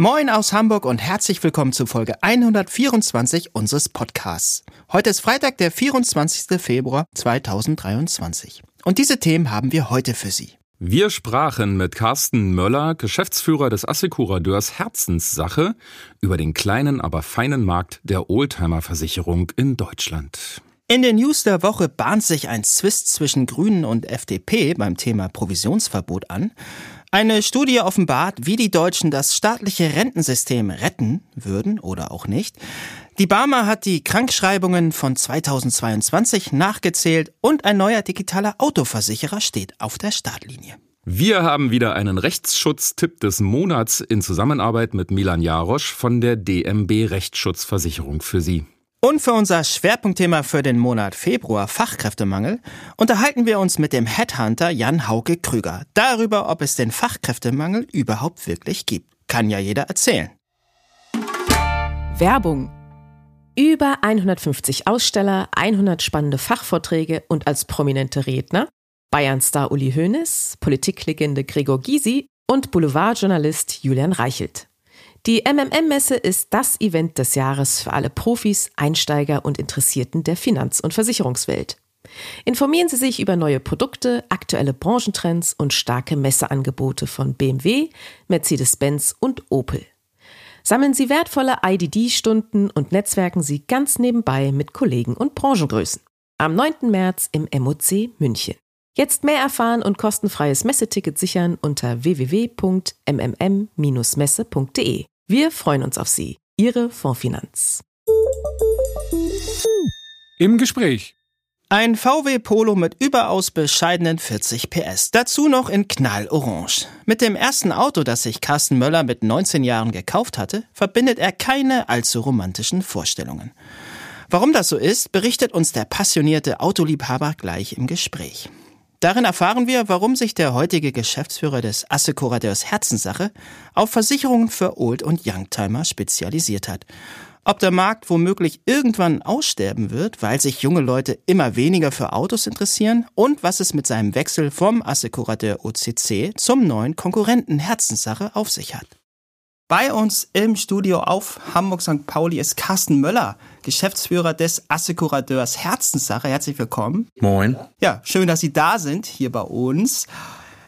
Moin aus Hamburg und herzlich willkommen zu Folge 124 unseres Podcasts. Heute ist Freitag, der 24. Februar 2023. Und diese Themen haben wir heute für Sie. Wir sprachen mit Carsten Möller, Geschäftsführer des Assekuradeurs Herzenssache, über den kleinen, aber feinen Markt der Oldtimer-Versicherung in Deutschland. In den News der Woche bahnt sich ein Zwist zwischen Grünen und FDP beim Thema Provisionsverbot an. Eine Studie offenbart, wie die Deutschen das staatliche Rentensystem retten würden oder auch nicht. Die Barmer hat die Krankschreibungen von 2022 nachgezählt und ein neuer digitaler Autoversicherer steht auf der Startlinie. Wir haben wieder einen Rechtsschutztipp des Monats in Zusammenarbeit mit Milan Jarosch von der DMB Rechtsschutzversicherung für Sie. Und für unser Schwerpunktthema für den Monat Februar Fachkräftemangel unterhalten wir uns mit dem Headhunter Jan Hauke Krüger darüber, ob es den Fachkräftemangel überhaupt wirklich gibt. Kann ja jeder erzählen. Werbung. Über 150 Aussteller, 100 spannende Fachvorträge und als prominente Redner Bayernstar Uli Hoeneß, Politiklegende Gregor Gysi und Boulevardjournalist Julian Reichelt. Die MMM-Messe ist das Event des Jahres für alle Profis, Einsteiger und Interessierten der Finanz- und Versicherungswelt. Informieren Sie sich über neue Produkte, aktuelle Branchentrends und starke Messeangebote von BMW, Mercedes-Benz und Opel. Sammeln Sie wertvolle IDD-Stunden und netzwerken Sie ganz nebenbei mit Kollegen und Branchengrößen. Am 9. März im MOC München. Jetzt mehr erfahren und kostenfreies Messeticket sichern unter www.mmm-messe.de. Wir freuen uns auf Sie. Ihre Fondsfinanz. Im Gespräch. Ein VW Polo mit überaus bescheidenen 40 PS. Dazu noch in Knallorange. Mit dem ersten Auto, das sich Carsten Möller mit 19 Jahren gekauft hatte, verbindet er keine allzu romantischen Vorstellungen. Warum das so ist, berichtet uns der passionierte Autoliebhaber gleich im Gespräch. Darin erfahren wir, warum sich der heutige Geschäftsführer des Assekurateurs Herzenssache auf Versicherungen für Old- und Youngtimer spezialisiert hat. Ob der Markt womöglich irgendwann aussterben wird, weil sich junge Leute immer weniger für Autos interessieren und was es mit seinem Wechsel vom Assekurateur OCC zum neuen Konkurrenten Herzenssache auf sich hat. Bei uns im Studio auf Hamburg St. Pauli ist Carsten Möller, Geschäftsführer des Assekurateurs Herzenssache. Herzlich willkommen. Moin. Ja, schön, dass Sie da sind hier bei uns.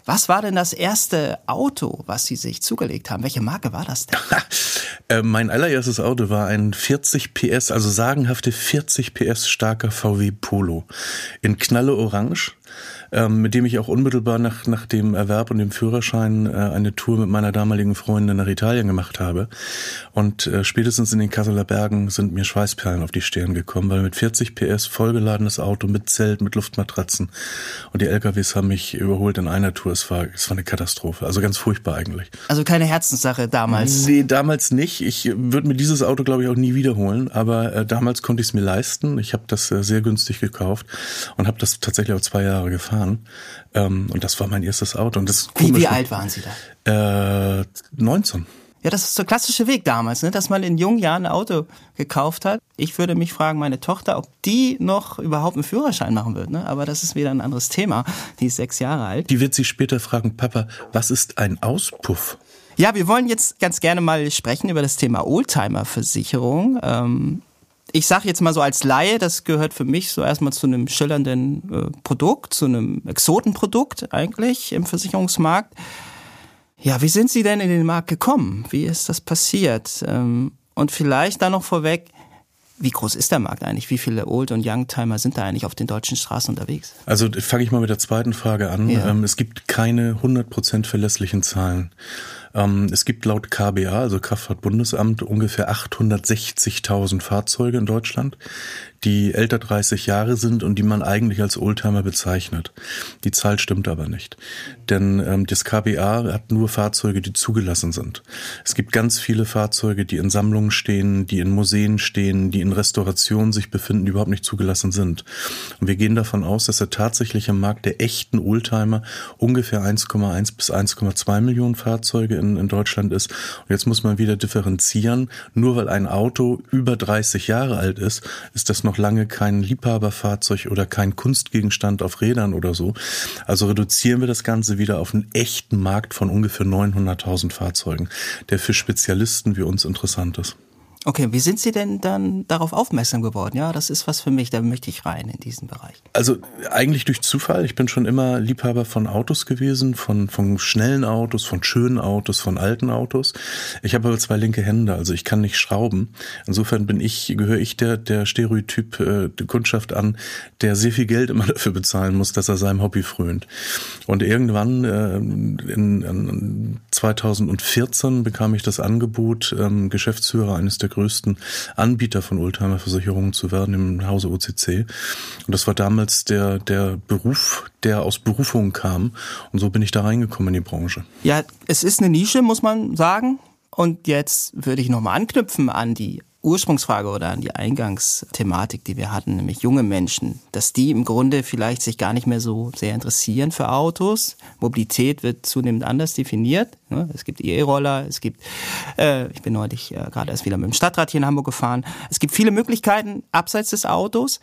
Was war denn das erste Auto, was Sie sich zugelegt haben? Welche Marke war das denn? äh, mein allererstes Auto war ein 40 PS, also sagenhafte 40 PS starker VW Polo in Knalle Orange ähm, mit dem ich auch unmittelbar nach, nach dem Erwerb und dem Führerschein äh, eine Tour mit meiner damaligen Freundin nach Italien gemacht habe. Und äh, spätestens in den Kasseler Bergen sind mir Schweißperlen auf die Stirn gekommen, weil mit 40 PS vollgeladenes Auto mit Zelt, mit Luftmatratzen und die LKWs haben mich überholt in einer Tour. Es war, es war eine Katastrophe. Also ganz furchtbar eigentlich. Also keine Herzenssache damals? Nee, damals nicht. Ich würde mir dieses Auto, glaube ich, auch nie wiederholen. Aber äh, damals konnte ich es mir leisten. Ich habe das äh, sehr günstig gekauft und habe das tatsächlich auch zwei Jahre gefahren. Ähm, und das war mein erstes Auto. Und das wie, wie alt waren Sie da? Äh, 19. Ja, das ist der klassische Weg damals, ne? dass man in jungen Jahren ein Auto gekauft hat. Ich würde mich fragen, meine Tochter, ob die noch überhaupt einen Führerschein machen wird. Ne? Aber das ist wieder ein anderes Thema. Die ist sechs Jahre alt. Die wird sich später fragen, Papa, was ist ein Auspuff? Ja, wir wollen jetzt ganz gerne mal sprechen über das Thema Oldtimer-Versicherung. Ähm, ich sage jetzt mal so als Laie, das gehört für mich so erstmal zu einem schillernden äh, Produkt, zu einem Exotenprodukt eigentlich im Versicherungsmarkt. Ja, wie sind Sie denn in den Markt gekommen? Wie ist das passiert? Ähm, und vielleicht da noch vorweg, wie groß ist der Markt eigentlich? Wie viele Old- und Youngtimer sind da eigentlich auf den deutschen Straßen unterwegs? Also fange ich mal mit der zweiten Frage an. Ja. Ähm, es gibt keine 100% verlässlichen Zahlen. Ähm, es gibt laut KBA, also Kraftfahrtbundesamt, ungefähr 860.000 Fahrzeuge in Deutschland die älter 30 Jahre sind und die man eigentlich als Oldtimer bezeichnet. Die Zahl stimmt aber nicht. Denn ähm, das KBA hat nur Fahrzeuge, die zugelassen sind. Es gibt ganz viele Fahrzeuge, die in Sammlungen stehen, die in Museen stehen, die in Restaurationen sich befinden, die überhaupt nicht zugelassen sind. Und wir gehen davon aus, dass der tatsächliche Markt der echten Oldtimer ungefähr 1,1 bis 1,2 Millionen Fahrzeuge in, in Deutschland ist. Und jetzt muss man wieder differenzieren. Nur weil ein Auto über 30 Jahre alt ist, ist das noch noch lange kein Liebhaberfahrzeug oder kein Kunstgegenstand auf Rädern oder so. Also reduzieren wir das Ganze wieder auf einen echten Markt von ungefähr 900.000 Fahrzeugen, der für Spezialisten wie uns interessant ist. Okay, wie sind Sie denn dann darauf aufmerksam geworden? Ja, das ist was für mich, da möchte ich rein in diesen Bereich. Also eigentlich durch Zufall. Ich bin schon immer Liebhaber von Autos gewesen, von, von schnellen Autos, von schönen Autos, von alten Autos. Ich habe aber zwei linke Hände, also ich kann nicht schrauben. Insofern bin ich, gehöre ich der, der Stereotyp äh, der Kundschaft an, der sehr viel Geld immer dafür bezahlen muss, dass er seinem Hobby frönt. Und irgendwann äh, in, in 2014 bekam ich das Angebot, ähm, Geschäftsführer eines der größten Anbieter von Oldtimer-Versicherungen zu werden im Hause OCC. Und das war damals der, der Beruf, der aus Berufung kam. Und so bin ich da reingekommen in die Branche. Ja, es ist eine Nische, muss man sagen. Und jetzt würde ich nochmal anknüpfen an die Ursprungsfrage oder an die Eingangsthematik, die wir hatten, nämlich junge Menschen, dass die im Grunde vielleicht sich gar nicht mehr so sehr interessieren für Autos. Mobilität wird zunehmend anders definiert. Ne? Es gibt E-Roller, es gibt, äh, ich bin neulich äh, gerade erst wieder mit dem Stadtrat hier in Hamburg gefahren. Es gibt viele Möglichkeiten abseits des Autos.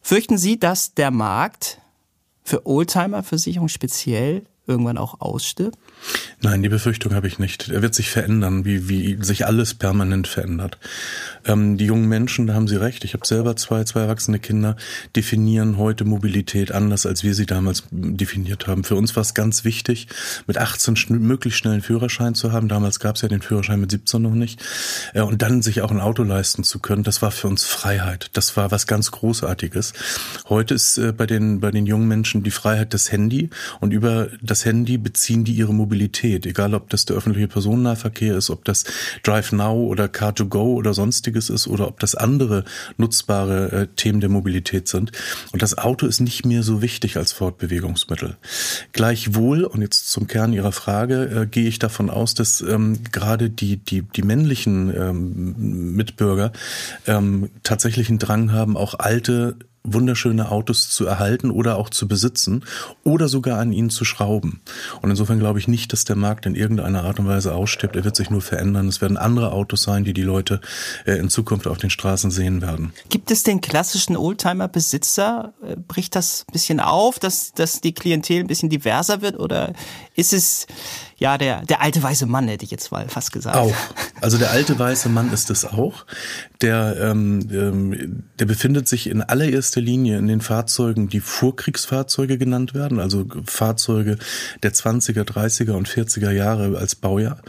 Fürchten Sie, dass der Markt für Oldtimer-Versicherung speziell irgendwann auch ausstirbt? Nein, die Befürchtung habe ich nicht. Er wird sich verändern, wie, wie sich alles permanent verändert. Ähm, die jungen Menschen, da haben Sie recht, ich habe selber zwei, zwei erwachsene Kinder, definieren heute Mobilität anders, als wir sie damals definiert haben. Für uns war es ganz wichtig, mit 18 schn möglichst schnell einen Führerschein zu haben. Damals gab es ja den Führerschein mit 17 noch nicht. Äh, und dann sich auch ein Auto leisten zu können, das war für uns Freiheit. Das war was ganz Großartiges. Heute ist äh, bei, den, bei den jungen Menschen die Freiheit das Handy und über das Handy beziehen die ihre Mobilität Mobilität, egal ob das der öffentliche Personennahverkehr ist, ob das Drive Now oder Car2Go oder sonstiges ist oder ob das andere nutzbare äh, Themen der Mobilität sind. Und das Auto ist nicht mehr so wichtig als Fortbewegungsmittel. Gleichwohl, und jetzt zum Kern Ihrer Frage, äh, gehe ich davon aus, dass ähm, gerade die, die, die männlichen ähm, Mitbürger ähm, tatsächlich einen Drang haben, auch alte wunderschöne Autos zu erhalten oder auch zu besitzen oder sogar an ihnen zu schrauben. Und insofern glaube ich nicht, dass der Markt in irgendeiner Art und Weise ausstirbt. Er wird sich nur verändern. Es werden andere Autos sein, die die Leute äh, in Zukunft auf den Straßen sehen werden. Gibt es den klassischen Oldtimer-Besitzer? Äh, bricht das ein bisschen auf, dass, dass die Klientel ein bisschen diverser wird oder ist es ja, der, der alte weiße Mann, hätte ich jetzt mal fast gesagt. Auch. Also der alte weiße Mann ist es auch. Der, ähm, ähm, der befindet sich in allererster Linie in den Fahrzeugen, die Vorkriegsfahrzeuge genannt werden, also Fahrzeuge der 20er, 30er und 40er Jahre als Baujahr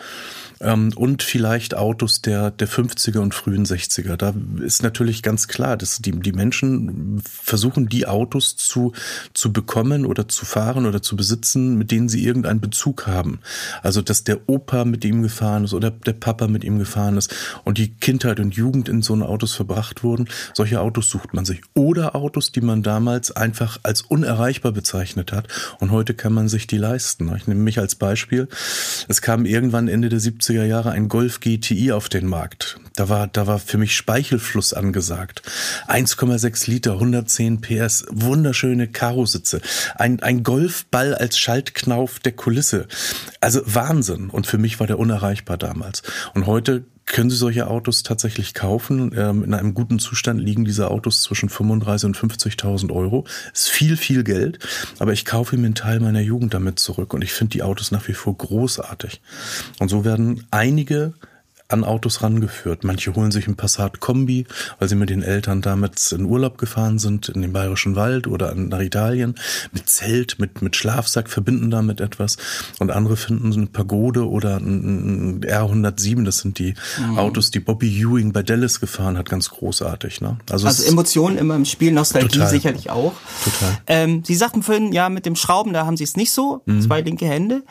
ähm, und vielleicht Autos der, der 50er und frühen 60er. Da ist natürlich ganz klar, dass die, die Menschen versuchen, die Autos zu, zu bekommen oder zu fahren oder zu besitzen, mit denen sie irgendeinen Bezug haben. Also, dass der Opa mit ihm gefahren ist oder der Papa mit ihm gefahren ist und die Kindheit und Jugend in so einen Autos verbracht wurden. Solche Autos sucht man sich. Oder Autos, die man damals einfach als unerreichbar bezeichnet hat und heute kann man sich die leisten. Ich nehme mich als Beispiel. Es kam irgendwann Ende der 70er 80er Jahre ein Golf GTI auf den Markt. Da war, da war für mich Speichelfluss angesagt. 1,6 Liter, 110 PS, wunderschöne Karositze. Ein, ein Golfball als Schaltknauf der Kulisse. Also Wahnsinn. Und für mich war der unerreichbar damals. Und heute können Sie solche Autos tatsächlich kaufen. Ähm, in einem guten Zustand liegen diese Autos zwischen 35.000 und 50.000 Euro. Ist viel, viel Geld. Aber ich kaufe mir einen Teil meiner Jugend damit zurück und ich finde die Autos nach wie vor großartig. Und so werden einige an Autos rangeführt. Manche holen sich ein Passat Kombi, weil sie mit den Eltern damit in Urlaub gefahren sind, in den Bayerischen Wald oder nach Italien, mit Zelt, mit, mit Schlafsack, verbinden damit etwas. Und andere finden eine Pagode oder ein, ein R107, das sind die mhm. Autos, die Bobby Ewing bei Dallas gefahren hat, ganz großartig. Ne? Also, also Emotionen immer im Spiel, Nostalgie total. sicherlich auch. Total. Ähm, sie sagten vorhin, ja, mit dem Schrauben, da haben sie es nicht so, mhm. zwei linke Hände.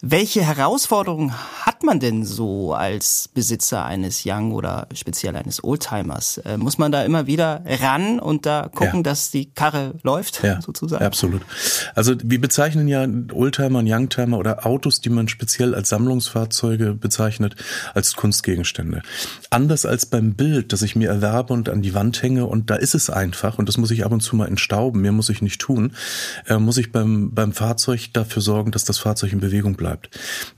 Welche Herausforderungen hat man denn so als Besitzer eines Young oder speziell eines Oldtimers? Äh, muss man da immer wieder ran und da gucken, ja. dass die Karre läuft, ja, sozusagen? Absolut. Also wir bezeichnen ja Oldtimer und Youngtimer oder Autos, die man speziell als Sammlungsfahrzeuge bezeichnet, als Kunstgegenstände. Anders als beim Bild, das ich mir erwerbe und an die Wand hänge und da ist es einfach und das muss ich ab und zu mal entstauben, mehr muss ich nicht tun, äh, muss ich beim, beim Fahrzeug dafür sorgen, dass das Fahrzeug in Bewegung bleibt bleibt.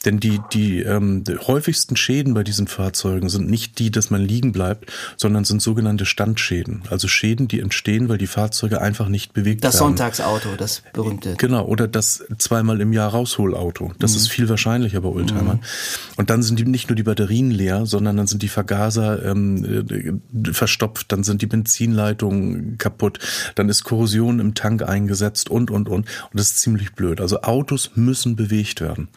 Denn die, die, ähm, die häufigsten Schäden bei diesen Fahrzeugen sind nicht die, dass man liegen bleibt, sondern sind sogenannte Standschäden. Also Schäden, die entstehen, weil die Fahrzeuge einfach nicht bewegt das werden. Das Sonntagsauto, das berühmte. Genau, oder das zweimal im Jahr Rausholauto. Das mhm. ist viel wahrscheinlicher bei Oldtimern. Mhm. Und dann sind die nicht nur die Batterien leer, sondern dann sind die Vergaser ähm, äh, verstopft, dann sind die Benzinleitungen kaputt, dann ist Korrosion im Tank eingesetzt und, und, und. Und das ist ziemlich blöd. Also Autos müssen bewegt werden.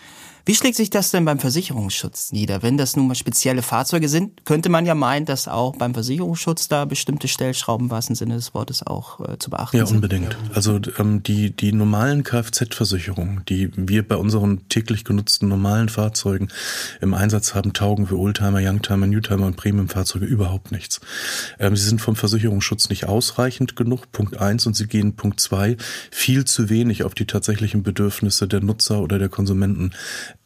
Wie schlägt sich das denn beim Versicherungsschutz nieder? Wenn das nun mal spezielle Fahrzeuge sind, könnte man ja meinen, dass auch beim Versicherungsschutz da bestimmte Stellschrauben im wahrsten Sinne des Wortes auch äh, zu beachten ja, sind. Ja, unbedingt. Also ähm, die, die normalen Kfz-Versicherungen, die wir bei unseren täglich genutzten normalen Fahrzeugen im Einsatz haben, taugen für Oldtimer, Youngtimer, Newtimer und Premiumfahrzeuge überhaupt nichts. Ähm, sie sind vom Versicherungsschutz nicht ausreichend genug, Punkt eins, und sie gehen Punkt zwei viel zu wenig auf die tatsächlichen Bedürfnisse der Nutzer oder der Konsumenten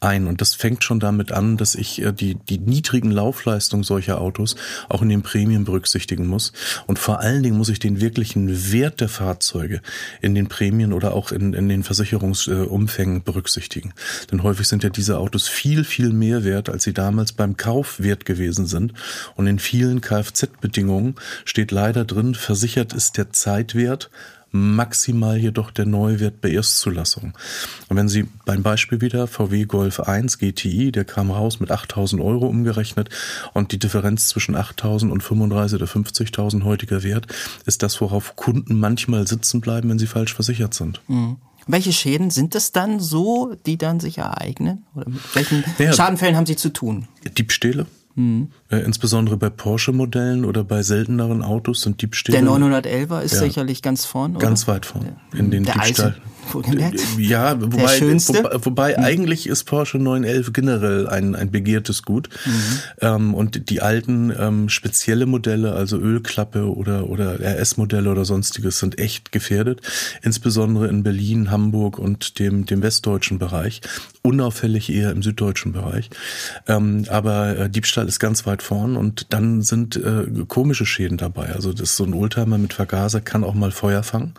ein. Und das fängt schon damit an, dass ich äh, die, die niedrigen Laufleistungen solcher Autos auch in den Prämien berücksichtigen muss. Und vor allen Dingen muss ich den wirklichen Wert der Fahrzeuge in den Prämien oder auch in, in den Versicherungsumfängen berücksichtigen. Denn häufig sind ja diese Autos viel, viel mehr wert, als sie damals beim Kauf wert gewesen sind. Und in vielen Kfz-Bedingungen steht leider drin, versichert ist der Zeitwert maximal jedoch der Neuwert bei Erstzulassung. Und wenn Sie beim Beispiel wieder VW Golf 1 GTI, der kam raus mit 8000 Euro umgerechnet und die Differenz zwischen 8000 und 35 oder 50.000 heutiger Wert ist das, worauf Kunden manchmal sitzen bleiben, wenn sie falsch versichert sind. Mhm. Welche Schäden sind es dann so, die dann sich ereignen? Oder mit welchen ja, Schadenfällen haben Sie zu tun? Diebstähle, Mhm. Äh, insbesondere bei Porsche-Modellen oder bei selteneren Autos sind Diebstähle. Der 911er ist ja, sicherlich ganz vorn, oder? Ganz weit vorn. In den Diebstahl. Ja, wobei, wobei, wobei mhm. eigentlich ist Porsche 911 generell ein, ein begehrtes Gut. Mhm. Ähm, und die alten ähm, spezielle Modelle, also Ölklappe oder, oder RS-Modelle oder sonstiges, sind echt gefährdet. Insbesondere in Berlin, Hamburg und dem, dem westdeutschen Bereich. Unauffällig eher im süddeutschen Bereich. Ähm, aber äh, Diebstahl ist ganz weit vorn und dann sind äh, komische Schäden dabei. Also das so ein Oldtimer mit Vergaser kann auch mal Feuer fangen.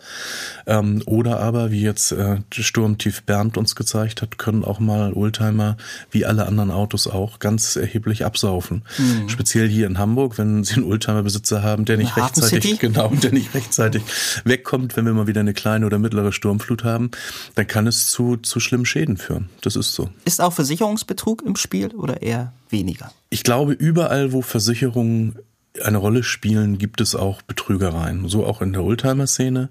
Ähm, oder aber, wie jetzt äh, Sturmtief Bernd uns gezeigt hat, können auch mal Oldtimer, wie alle anderen Autos auch, ganz erheblich absaufen. Mhm. Speziell hier in Hamburg, wenn Sie einen Oldtimer-Besitzer haben, der nicht rechtzeitig, City? genau, der nicht rechtzeitig wegkommt, wenn wir mal wieder eine kleine oder mittlere Sturmflut haben, dann kann es zu, zu schlimmen Schäden führen. Das ist so. Ist auch Versicherungsbetrug im Spiel oder eher weniger? Ich glaube, überall, wo Versicherungen eine Rolle spielen, gibt es auch Betrügereien, so auch in der Oldtimer-Szene.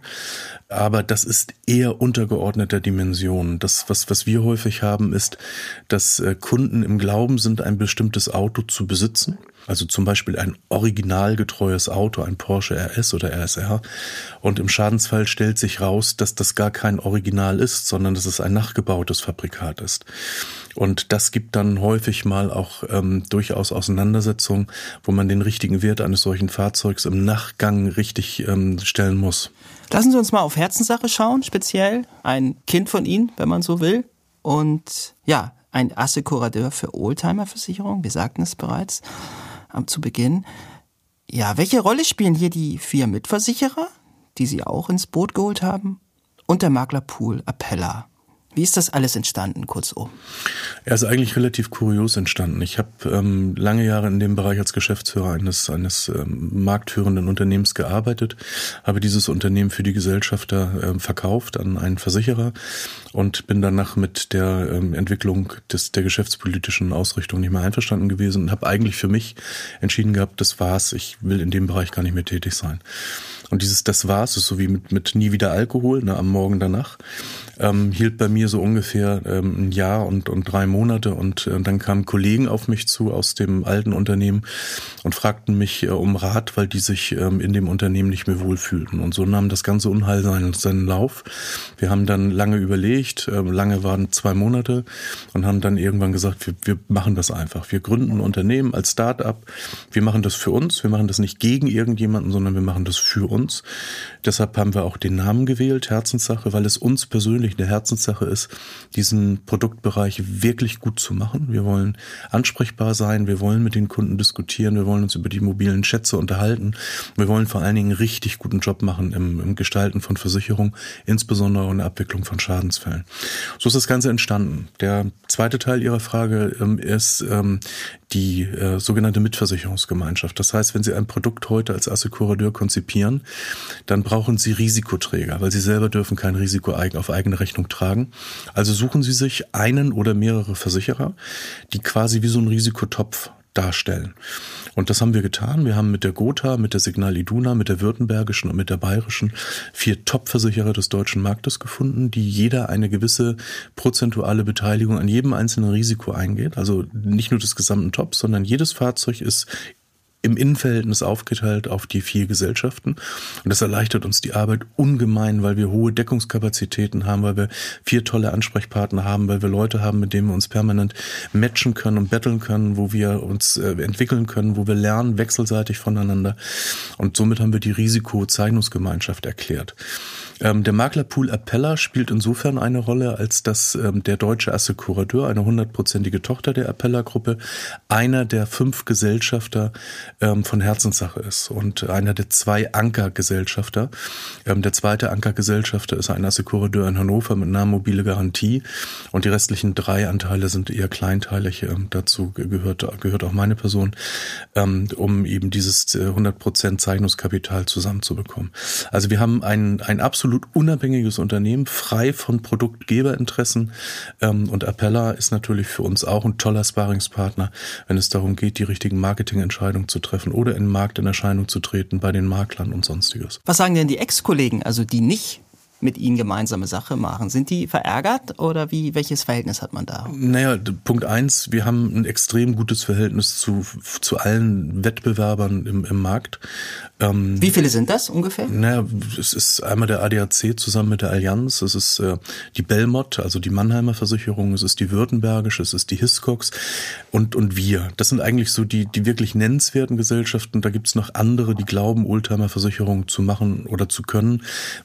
Aber das ist eher untergeordneter Dimension. Das, was, was wir häufig haben, ist, dass äh, Kunden im Glauben sind, ein bestimmtes Auto zu besitzen also zum Beispiel ein originalgetreues Auto, ein Porsche RS oder RSR. Und im Schadensfall stellt sich raus, dass das gar kein Original ist, sondern dass es ein nachgebautes Fabrikat ist. Und das gibt dann häufig mal auch ähm, durchaus Auseinandersetzungen, wo man den richtigen Wert eines solchen Fahrzeugs im Nachgang richtig ähm, stellen muss. Lassen Sie uns mal auf Herzenssache schauen, speziell ein Kind von Ihnen, wenn man so will. Und ja, ein Assekurateur für Oldtimer-Versicherung, wir sagten es bereits zu Beginn. Ja, welche Rolle spielen hier die vier Mitversicherer, die Sie auch ins Boot geholt haben, und der Maklerpool Appella? Wie ist das alles entstanden, kurzum? Er ist eigentlich relativ kurios entstanden. Ich habe ähm, lange Jahre in dem Bereich als Geschäftsführer eines, eines ähm, marktführenden Unternehmens gearbeitet, habe dieses Unternehmen für die Gesellschafter ähm, verkauft an einen Versicherer und bin danach mit der ähm, Entwicklung des, der geschäftspolitischen Ausrichtung nicht mehr einverstanden gewesen und habe eigentlich für mich entschieden gehabt, das war's, ich will in dem Bereich gar nicht mehr tätig sein. Und dieses Das war's ist so wie mit, mit nie wieder Alkohol, ne, am Morgen danach ähm, hielt bei mir so ungefähr ähm, ein Jahr und, und drei Monate und äh, dann kamen Kollegen auf mich zu aus dem alten Unternehmen und fragten mich äh, um Rat, weil die sich ähm, in dem Unternehmen nicht mehr wohlfühlten. Und so nahm das ganze Unheil seinen, seinen Lauf. Wir haben dann lange überlegt, äh, lange waren zwei Monate und haben dann irgendwann gesagt, wir, wir machen das einfach. Wir gründen ein Unternehmen als Start-up. Wir machen das für uns. Wir machen das nicht gegen irgendjemanden, sondern wir machen das für uns. Deshalb haben wir auch den Namen gewählt, Herzenssache, weil es uns persönlich eine Herzenssache ist, diesen Produktbereich wirklich gut zu machen. Wir wollen ansprechbar sein, wir wollen mit den Kunden diskutieren, wir wollen uns über die mobilen Schätze unterhalten. Wir wollen vor allen Dingen einen richtig guten Job machen im, im Gestalten von Versicherung, insbesondere in der Abwicklung von Schadensfällen. So ist das Ganze entstanden. Der zweite Teil Ihrer Frage ähm, ist ähm, die äh, sogenannte Mitversicherungsgemeinschaft. Das heißt, wenn Sie ein Produkt heute als Assekurateur konzipieren, dann brauchen Sie Risikoträger, weil Sie selber dürfen kein Risiko auf eigene Rechnung tragen. Also suchen Sie sich einen oder mehrere Versicherer, die quasi wie so ein Risikotopf darstellen. Und das haben wir getan. Wir haben mit der Gotha, mit der Signal Iduna, mit der württembergischen und mit der bayerischen vier Top-Versicherer des deutschen Marktes gefunden, die jeder eine gewisse prozentuale Beteiligung an jedem einzelnen Risiko eingeht. Also nicht nur des gesamten Tops, sondern jedes Fahrzeug ist im Innenverhältnis aufgeteilt auf die vier Gesellschaften. Und das erleichtert uns die Arbeit ungemein, weil wir hohe Deckungskapazitäten haben, weil wir vier tolle Ansprechpartner haben, weil wir Leute haben, mit denen wir uns permanent matchen können und betteln können, wo wir uns äh, entwickeln können, wo wir lernen wechselseitig voneinander. Und somit haben wir die Risikozeichnungsgemeinschaft erklärt. Ähm, der Maklerpool Appella spielt insofern eine Rolle, als dass ähm, der deutsche Assekurateur, eine hundertprozentige Tochter der Appella-Gruppe, einer der fünf Gesellschafter ähm, von Herzenssache ist und einer der zwei Ankergesellschafter. Ähm, der zweite Ankergesellschafter ist ein Assekurateur in Hannover mit Namen Mobile Garantie und die restlichen drei Anteile sind eher kleinteilig. Ähm, dazu gehört, gehört auch meine Person, ähm, um eben dieses äh, 100% Zeichnungskapital zusammenzubekommen. Also wir haben ein, ein absolut unabhängiges Unternehmen, frei von Produktgeberinteressen ähm, und Appella ist natürlich für uns auch ein toller Sparingspartner, wenn es darum geht, die richtigen Marketingentscheidungen zu treffen oder in den Markt in Erscheinung zu treten bei den Maklern und sonstiges. Was sagen denn die Ex-Kollegen, also die nicht mit ihnen gemeinsame Sache machen. Sind die verärgert oder wie, welches Verhältnis hat man da? Naja, Punkt eins, wir haben ein extrem gutes Verhältnis zu, zu allen Wettbewerbern im, im Markt. Ähm, Wie viele sind das ungefähr? Naja, es ist einmal der ADAC zusammen mit der Allianz, es ist äh, die Belmont, also die Mannheimer Versicherung, es ist die Württembergische, es ist die Hiscox und, und wir. Das sind eigentlich so die, die wirklich nennenswerten Gesellschaften. Da gibt's noch andere, die glauben, Oldtimer Versicherungen zu machen oder zu können.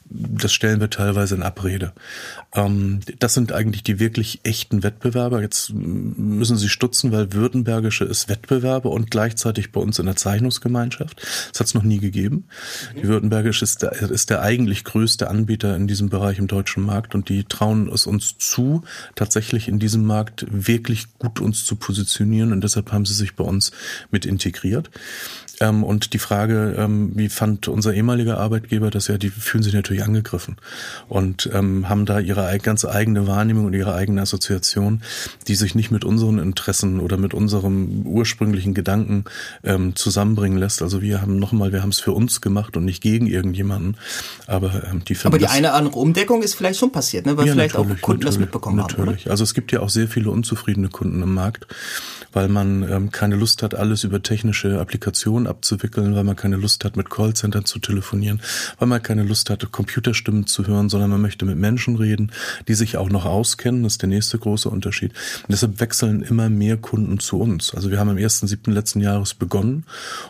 Das stellen wir teilweise in Abrede. Ähm, das sind eigentlich die wirklich echten Wettbewerber. Jetzt müssen Sie stutzen, weil Württembergische ist Wettbewerber und gleichzeitig bei uns in der Zeichnungsgemeinschaft. Das hat's noch nie gegeben. Mhm. Die Württembergische ist der, ist der eigentlich größte Anbieter in diesem Bereich im deutschen Markt und die trauen es uns zu, tatsächlich in diesem Markt wirklich gut uns zu positionieren und deshalb haben sie sich bei uns mit integriert. Ähm, und die Frage, ähm, wie fand unser ehemaliger Arbeitgeber das ja, die fühlen sich natürlich angegriffen und ähm, haben da ihre ganz eigene Wahrnehmung und ihre eigene Assoziation, die sich nicht mit unseren Interessen oder mit unserem ursprünglichen Gedanken ähm, zusammenbringen lässt. Also wir haben nochmal, wir haben es für uns gemacht und nicht gegen irgendjemanden. Aber ähm, die Aber die eine oder andere Umdeckung ist vielleicht schon passiert, ne? weil ja, vielleicht auch Kunden das mitbekommen natürlich. haben. Natürlich. Also es gibt ja auch sehr viele unzufriedene Kunden im Markt, weil man ähm, keine Lust hat, alles über technische Applikationen abzuwickeln, weil man keine Lust hat, mit Callcentern zu telefonieren, weil man keine Lust hat, Computerstimmen zu hören, sondern man möchte mit Menschen reden, die sich auch noch auskennen. Das ist der nächste große Unterschied. Und deshalb wechseln immer mehr Kunden zu uns. Also wir haben am 1.7. letzten Jahres begonnen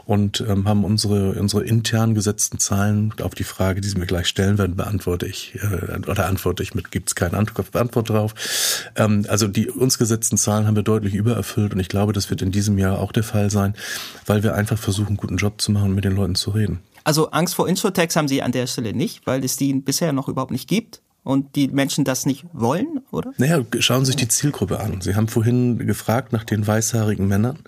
und ähm, haben unsere, unsere intern gesetzten Zahlen auf die Frage, die Sie mir gleich stellen werden, beantworte ich äh, oder antworte ich mit, gibt es keine Antwort, Antwort drauf. Ähm, also die uns gesetzten Zahlen haben wir deutlich übererfüllt und ich glaube, das wird in diesem Jahr auch der Fall sein, weil wir einfach versuchen, einen guten Job zu machen und mit den Leuten zu reden. Also Angst vor Insurtechs haben Sie an der Stelle nicht, weil es die bisher noch überhaupt nicht gibt und die Menschen das nicht wollen, oder? Naja, schauen Sie sich die Zielgruppe an. Sie haben vorhin gefragt nach den weißhaarigen Männern.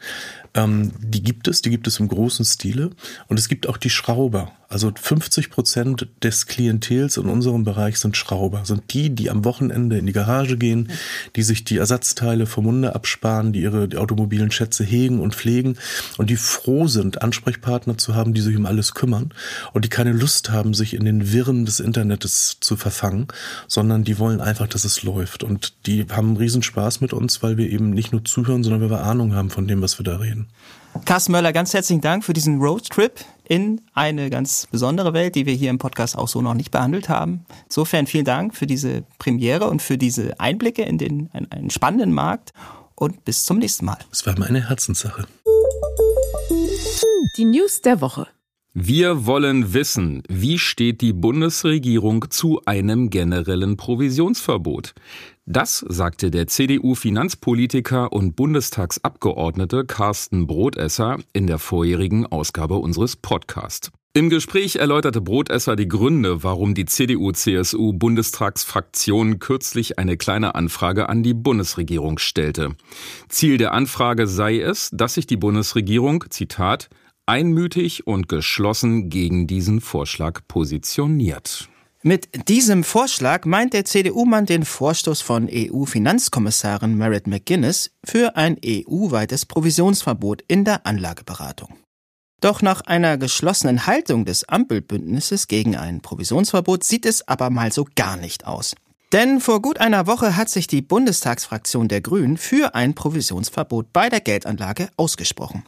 Ähm, die gibt es, die gibt es im großen Stile. Und es gibt auch die Schrauber. Also 50 Prozent des Klientels in unserem Bereich sind Schrauber, sind die, die am Wochenende in die Garage gehen, die sich die Ersatzteile vom Munde absparen, die ihre die automobilen Schätze hegen und pflegen und die froh sind, Ansprechpartner zu haben, die sich um alles kümmern und die keine Lust haben, sich in den Wirren des Internets zu verfangen, sondern die wollen einfach, dass es läuft. Und die haben einen Riesenspaß mit uns, weil wir eben nicht nur zuhören, sondern weil wir Ahnung haben von dem, was wir da reden. Carsten Möller, ganz herzlichen Dank für diesen Roadtrip in eine ganz besondere Welt, die wir hier im Podcast auch so noch nicht behandelt haben. Insofern vielen Dank für diese Premiere und für diese Einblicke in den einen, einen spannenden Markt und bis zum nächsten Mal. Es war meine Herzenssache. Die News der Woche. Wir wollen wissen, wie steht die Bundesregierung zu einem generellen Provisionsverbot? Das sagte der CDU-Finanzpolitiker und Bundestagsabgeordnete Carsten Brotesser in der vorherigen Ausgabe unseres Podcasts. Im Gespräch erläuterte Brotesser die Gründe, warum die CDU-CSU-Bundestagsfraktion kürzlich eine kleine Anfrage an die Bundesregierung stellte. Ziel der Anfrage sei es, dass sich die Bundesregierung, Zitat, einmütig und geschlossen gegen diesen Vorschlag positioniert. Mit diesem Vorschlag meint der CDU-Mann den Vorstoß von EU-Finanzkommissarin Merit McGuinness für ein EU-weites Provisionsverbot in der Anlageberatung. Doch nach einer geschlossenen Haltung des Ampelbündnisses gegen ein Provisionsverbot sieht es aber mal so gar nicht aus. Denn vor gut einer Woche hat sich die Bundestagsfraktion der Grünen für ein Provisionsverbot bei der Geldanlage ausgesprochen.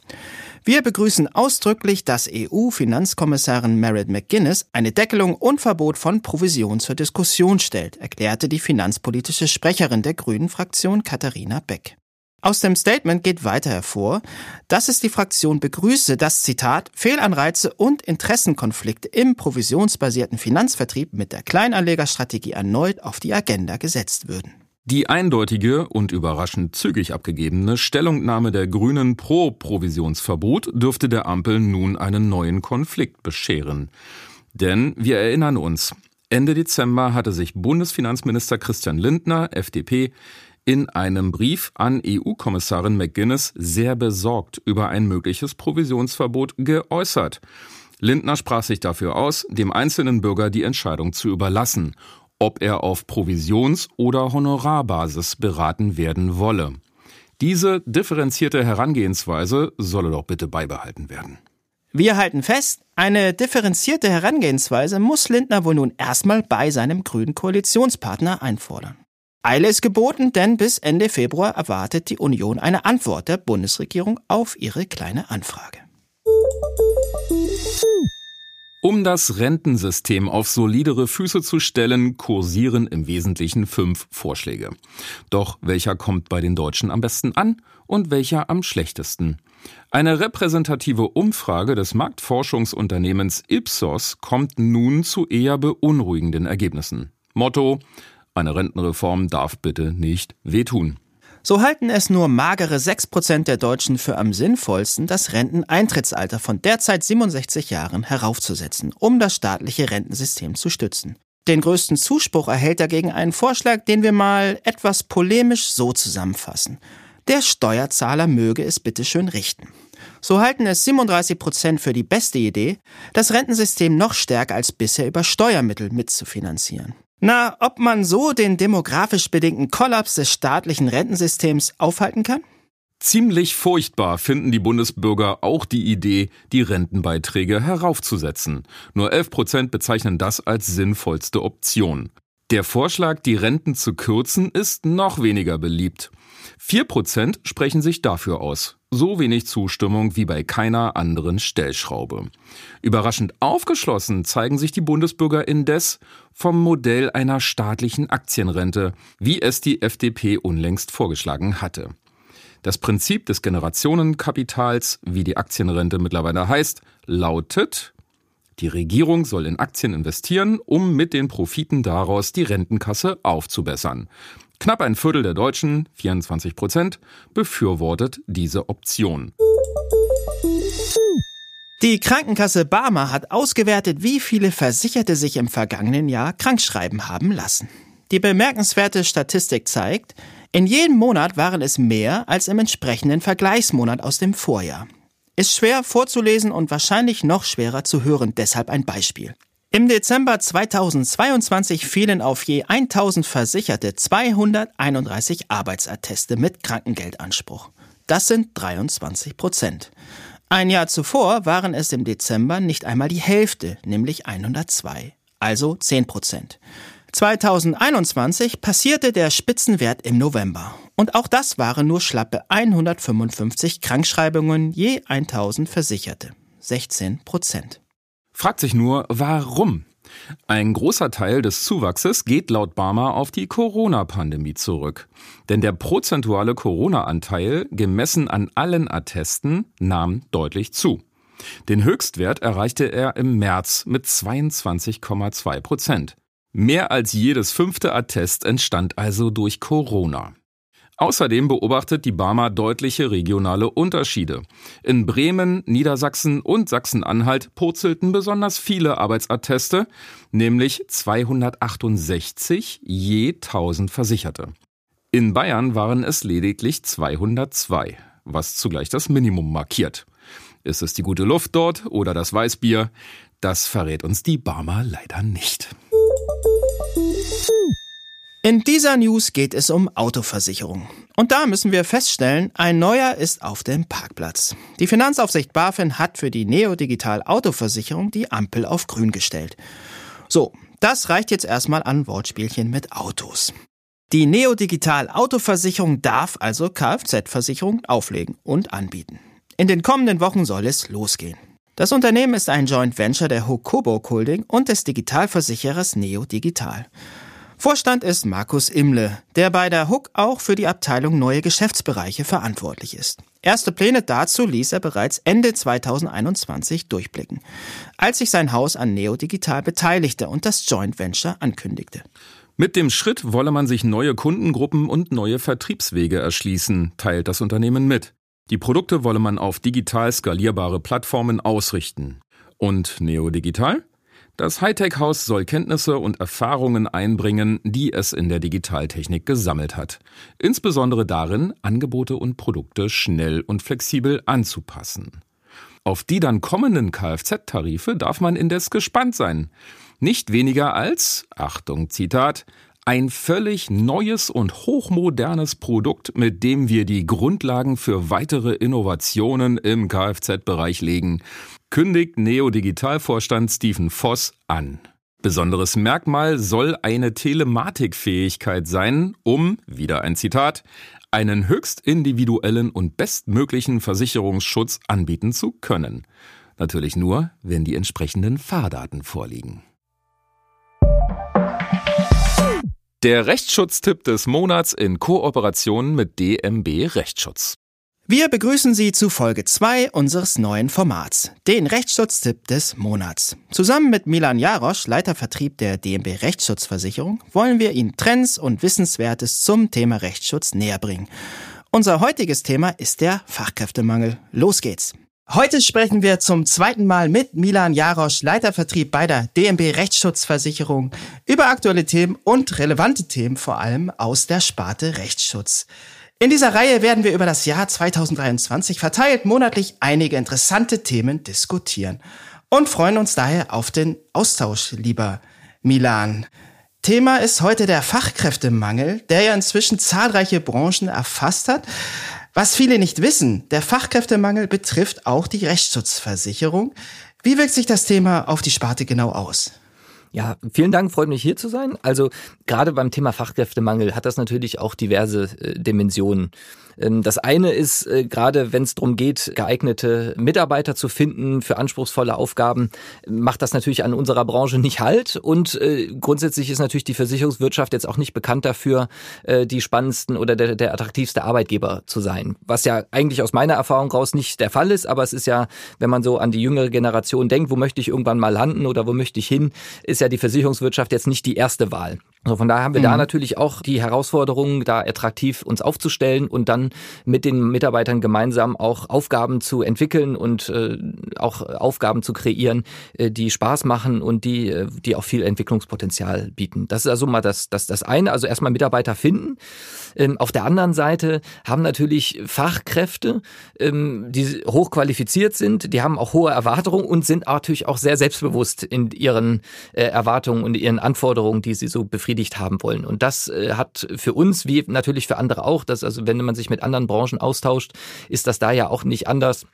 Wir begrüßen ausdrücklich, dass EU-Finanzkommissarin Merit McGuinness eine Deckelung und Verbot von Provision zur Diskussion stellt, erklärte die finanzpolitische Sprecherin der Grünen Fraktion Katharina Beck. Aus dem Statement geht weiter hervor, dass es die Fraktion begrüße, dass Zitat Fehlanreize und Interessenkonflikte im provisionsbasierten Finanzvertrieb mit der Kleinanlegerstrategie erneut auf die Agenda gesetzt würden. Die eindeutige und überraschend zügig abgegebene Stellungnahme der Grünen pro Provisionsverbot dürfte der Ampel nun einen neuen Konflikt bescheren. Denn wir erinnern uns, Ende Dezember hatte sich Bundesfinanzminister Christian Lindner, FDP, in einem Brief an EU-Kommissarin McGuinness sehr besorgt über ein mögliches Provisionsverbot geäußert. Lindner sprach sich dafür aus, dem einzelnen Bürger die Entscheidung zu überlassen, ob er auf Provisions- oder Honorarbasis beraten werden wolle. Diese differenzierte Herangehensweise solle doch bitte beibehalten werden. Wir halten fest, eine differenzierte Herangehensweise muss Lindner wohl nun erstmal bei seinem grünen Koalitionspartner einfordern. Eile ist geboten, denn bis Ende Februar erwartet die Union eine Antwort der Bundesregierung auf ihre kleine Anfrage. Um das Rentensystem auf solidere Füße zu stellen, kursieren im Wesentlichen fünf Vorschläge. Doch welcher kommt bei den Deutschen am besten an und welcher am schlechtesten? Eine repräsentative Umfrage des Marktforschungsunternehmens Ipsos kommt nun zu eher beunruhigenden Ergebnissen. Motto eine Rentenreform darf bitte nicht wehtun. So halten es nur magere 6% der Deutschen für am sinnvollsten, das Renteneintrittsalter von derzeit 67 Jahren heraufzusetzen, um das staatliche Rentensystem zu stützen. Den größten Zuspruch erhält dagegen ein Vorschlag, den wir mal etwas polemisch so zusammenfassen. Der Steuerzahler möge es bitteschön richten. So halten es 37 Prozent für die beste Idee, das Rentensystem noch stärker als bisher über Steuermittel mitzufinanzieren. Na, ob man so den demografisch bedingten Kollaps des staatlichen Rentensystems aufhalten kann? Ziemlich furchtbar finden die Bundesbürger auch die Idee, die Rentenbeiträge heraufzusetzen. Nur 11 Prozent bezeichnen das als sinnvollste Option. Der Vorschlag, die Renten zu kürzen, ist noch weniger beliebt. Vier Prozent sprechen sich dafür aus. So wenig Zustimmung wie bei keiner anderen Stellschraube. Überraschend aufgeschlossen zeigen sich die Bundesbürger indes vom Modell einer staatlichen Aktienrente, wie es die FDP unlängst vorgeschlagen hatte. Das Prinzip des Generationenkapitals, wie die Aktienrente mittlerweile heißt, lautet, die Regierung soll in Aktien investieren, um mit den Profiten daraus die Rentenkasse aufzubessern. Knapp ein Viertel der Deutschen, 24 Prozent, befürwortet diese Option. Die Krankenkasse Barmer hat ausgewertet, wie viele Versicherte sich im vergangenen Jahr krankschreiben haben lassen. Die bemerkenswerte Statistik zeigt, In jedem Monat waren es mehr als im entsprechenden Vergleichsmonat aus dem Vorjahr. Ist schwer vorzulesen und wahrscheinlich noch schwerer zu hören, deshalb ein Beispiel. Im Dezember 2022 fielen auf je 1000 Versicherte 231 Arbeitsatteste mit Krankengeldanspruch. Das sind 23 Prozent. Ein Jahr zuvor waren es im Dezember nicht einmal die Hälfte, nämlich 102, also 10 Prozent. 2021 passierte der Spitzenwert im November. Und auch das waren nur schlappe 155 Krankschreibungen je 1000 Versicherte. 16 Prozent. Fragt sich nur, warum? Ein großer Teil des Zuwachses geht laut Barmer auf die Corona-Pandemie zurück. Denn der prozentuale Corona-Anteil, gemessen an allen Attesten, nahm deutlich zu. Den Höchstwert erreichte er im März mit 22,2 Prozent. Mehr als jedes fünfte Attest entstand also durch Corona. Außerdem beobachtet die Barmer deutliche regionale Unterschiede. In Bremen, Niedersachsen und Sachsen-Anhalt purzelten besonders viele Arbeitsatteste, nämlich 268 je 1000 Versicherte. In Bayern waren es lediglich 202, was zugleich das Minimum markiert. Ist es die gute Luft dort oder das Weißbier? Das verrät uns die Barmer leider nicht. In dieser News geht es um Autoversicherung. Und da müssen wir feststellen, ein neuer ist auf dem Parkplatz. Die Finanzaufsicht BaFin hat für die Neodigital Autoversicherung die Ampel auf grün gestellt. So, das reicht jetzt erstmal an Wortspielchen mit Autos. Die Neodigital Autoversicherung darf also Kfz-Versicherung auflegen und anbieten. In den kommenden Wochen soll es losgehen. Das Unternehmen ist ein Joint Venture der Hokobo Holding und des Digitalversicherers Neo Digital. Vorstand ist Markus Imle, der bei der Hook auch für die Abteilung neue Geschäftsbereiche verantwortlich ist. Erste Pläne dazu ließ er bereits Ende 2021 durchblicken, als sich sein Haus an Neo Digital beteiligte und das Joint Venture ankündigte. Mit dem Schritt wolle man sich neue Kundengruppen und neue Vertriebswege erschließen, teilt das Unternehmen mit. Die Produkte wolle man auf digital skalierbare Plattformen ausrichten. Und Neo Digital? Das Hightech-Haus soll Kenntnisse und Erfahrungen einbringen, die es in der Digitaltechnik gesammelt hat. Insbesondere darin, Angebote und Produkte schnell und flexibel anzupassen. Auf die dann kommenden Kfz-Tarife darf man indes gespannt sein. Nicht weniger als, Achtung Zitat, ein völlig neues und hochmodernes Produkt, mit dem wir die Grundlagen für weitere Innovationen im Kfz-Bereich legen kündigt Neo-Digital-Vorstand Stephen Voss an. Besonderes Merkmal soll eine Telematikfähigkeit sein, um, wieder ein Zitat, einen höchst individuellen und bestmöglichen Versicherungsschutz anbieten zu können. Natürlich nur, wenn die entsprechenden Fahrdaten vorliegen. Der Rechtsschutztipp des Monats in Kooperation mit DMB Rechtsschutz. Wir begrüßen Sie zu Folge 2 unseres neuen Formats, den Rechtsschutztipp des Monats. Zusammen mit Milan Jarosch, Leiter Vertrieb der DMB Rechtsschutzversicherung, wollen wir Ihnen Trends und Wissenswertes zum Thema Rechtsschutz näher bringen. Unser heutiges Thema ist der Fachkräftemangel. Los geht's! Heute sprechen wir zum zweiten Mal mit Milan Jarosch, Leiter Vertrieb bei der DMB Rechtsschutzversicherung, über aktuelle Themen und relevante Themen vor allem aus der Sparte Rechtsschutz. In dieser Reihe werden wir über das Jahr 2023 verteilt monatlich einige interessante Themen diskutieren und freuen uns daher auf den Austausch, lieber Milan. Thema ist heute der Fachkräftemangel, der ja inzwischen zahlreiche Branchen erfasst hat. Was viele nicht wissen, der Fachkräftemangel betrifft auch die Rechtsschutzversicherung. Wie wirkt sich das Thema auf die Sparte genau aus? Ja, vielen Dank, freut mich hier zu sein. Also gerade beim Thema Fachkräftemangel hat das natürlich auch diverse äh, Dimensionen. Ähm, das eine ist, äh, gerade wenn es darum geht, geeignete Mitarbeiter zu finden für anspruchsvolle Aufgaben, macht das natürlich an unserer Branche nicht halt. Und äh, grundsätzlich ist natürlich die Versicherungswirtschaft jetzt auch nicht bekannt dafür, äh, die spannendsten oder der, der attraktivste Arbeitgeber zu sein. Was ja eigentlich aus meiner Erfahrung raus nicht der Fall ist, aber es ist ja, wenn man so an die jüngere Generation denkt, wo möchte ich irgendwann mal landen oder wo möchte ich hin, ist ja die Versicherungswirtschaft jetzt nicht die erste Wahl. So, von daher haben wir mhm. da natürlich auch die Herausforderung, da attraktiv uns aufzustellen und dann mit den Mitarbeitern gemeinsam auch Aufgaben zu entwickeln und äh, auch Aufgaben zu kreieren, äh, die Spaß machen und die, äh, die auch viel Entwicklungspotenzial bieten. Das ist also mal das, das, das eine, also erstmal Mitarbeiter finden. Ähm, auf der anderen Seite haben natürlich Fachkräfte, ähm, die hochqualifiziert sind, die haben auch hohe Erwartungen und sind natürlich auch sehr selbstbewusst in ihren äh, Erwartungen und ihren Anforderungen, die sie so befriedigt haben wollen. Und das äh, hat für uns, wie natürlich für andere auch, dass also wenn man sich mit anderen Branchen austauscht, ist das da ja auch nicht anders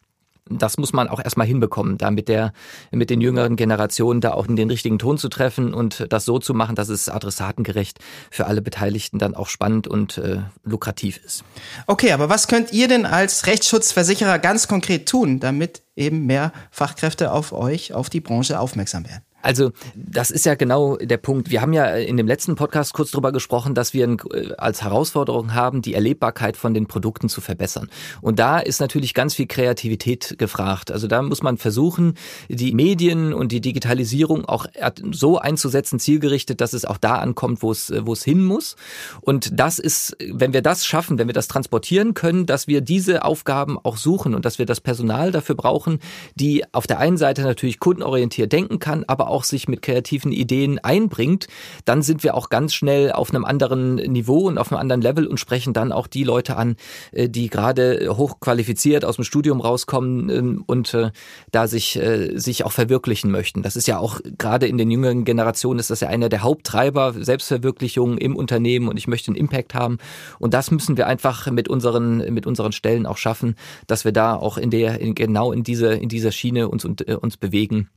das muss man auch erstmal hinbekommen, da mit der, mit den jüngeren Generationen da auch den richtigen Ton zu treffen und das so zu machen, dass es adressatengerecht für alle Beteiligten dann auch spannend und äh, lukrativ ist. Okay, aber was könnt ihr denn als Rechtsschutzversicherer ganz konkret tun, damit eben mehr Fachkräfte auf euch, auf die Branche aufmerksam werden? Also das ist ja genau der Punkt. Wir haben ja in dem letzten Podcast kurz darüber gesprochen, dass wir als Herausforderung haben, die Erlebbarkeit von den Produkten zu verbessern. Und da ist natürlich ganz viel Kreativität gefragt. Also da muss man versuchen, die Medien und die Digitalisierung auch so einzusetzen, zielgerichtet, dass es auch da ankommt, wo es, wo es hin muss. Und das ist, wenn wir das schaffen, wenn wir das transportieren können, dass wir diese Aufgaben auch suchen und dass wir das Personal dafür brauchen, die auf der einen Seite natürlich kundenorientiert denken kann, aber auch auch sich mit kreativen Ideen einbringt, dann sind wir auch ganz schnell auf einem anderen Niveau und auf einem anderen Level und sprechen dann auch die Leute an, äh, die gerade hochqualifiziert aus dem Studium rauskommen ähm, und äh, da sich, äh, sich auch verwirklichen möchten. Das ist ja auch gerade in den jüngeren Generationen ist das ja einer der Haupttreiber, Selbstverwirklichung im Unternehmen und ich möchte einen Impact haben. Und das müssen wir einfach mit unseren, mit unseren Stellen auch schaffen, dass wir da auch in der, in, genau in dieser, in dieser Schiene uns, uns bewegen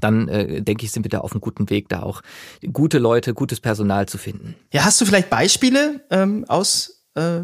dann äh, denke ich, sind wir da auf einem guten Weg, da auch gute Leute, gutes Personal zu finden. Ja, hast du vielleicht Beispiele ähm, aus äh,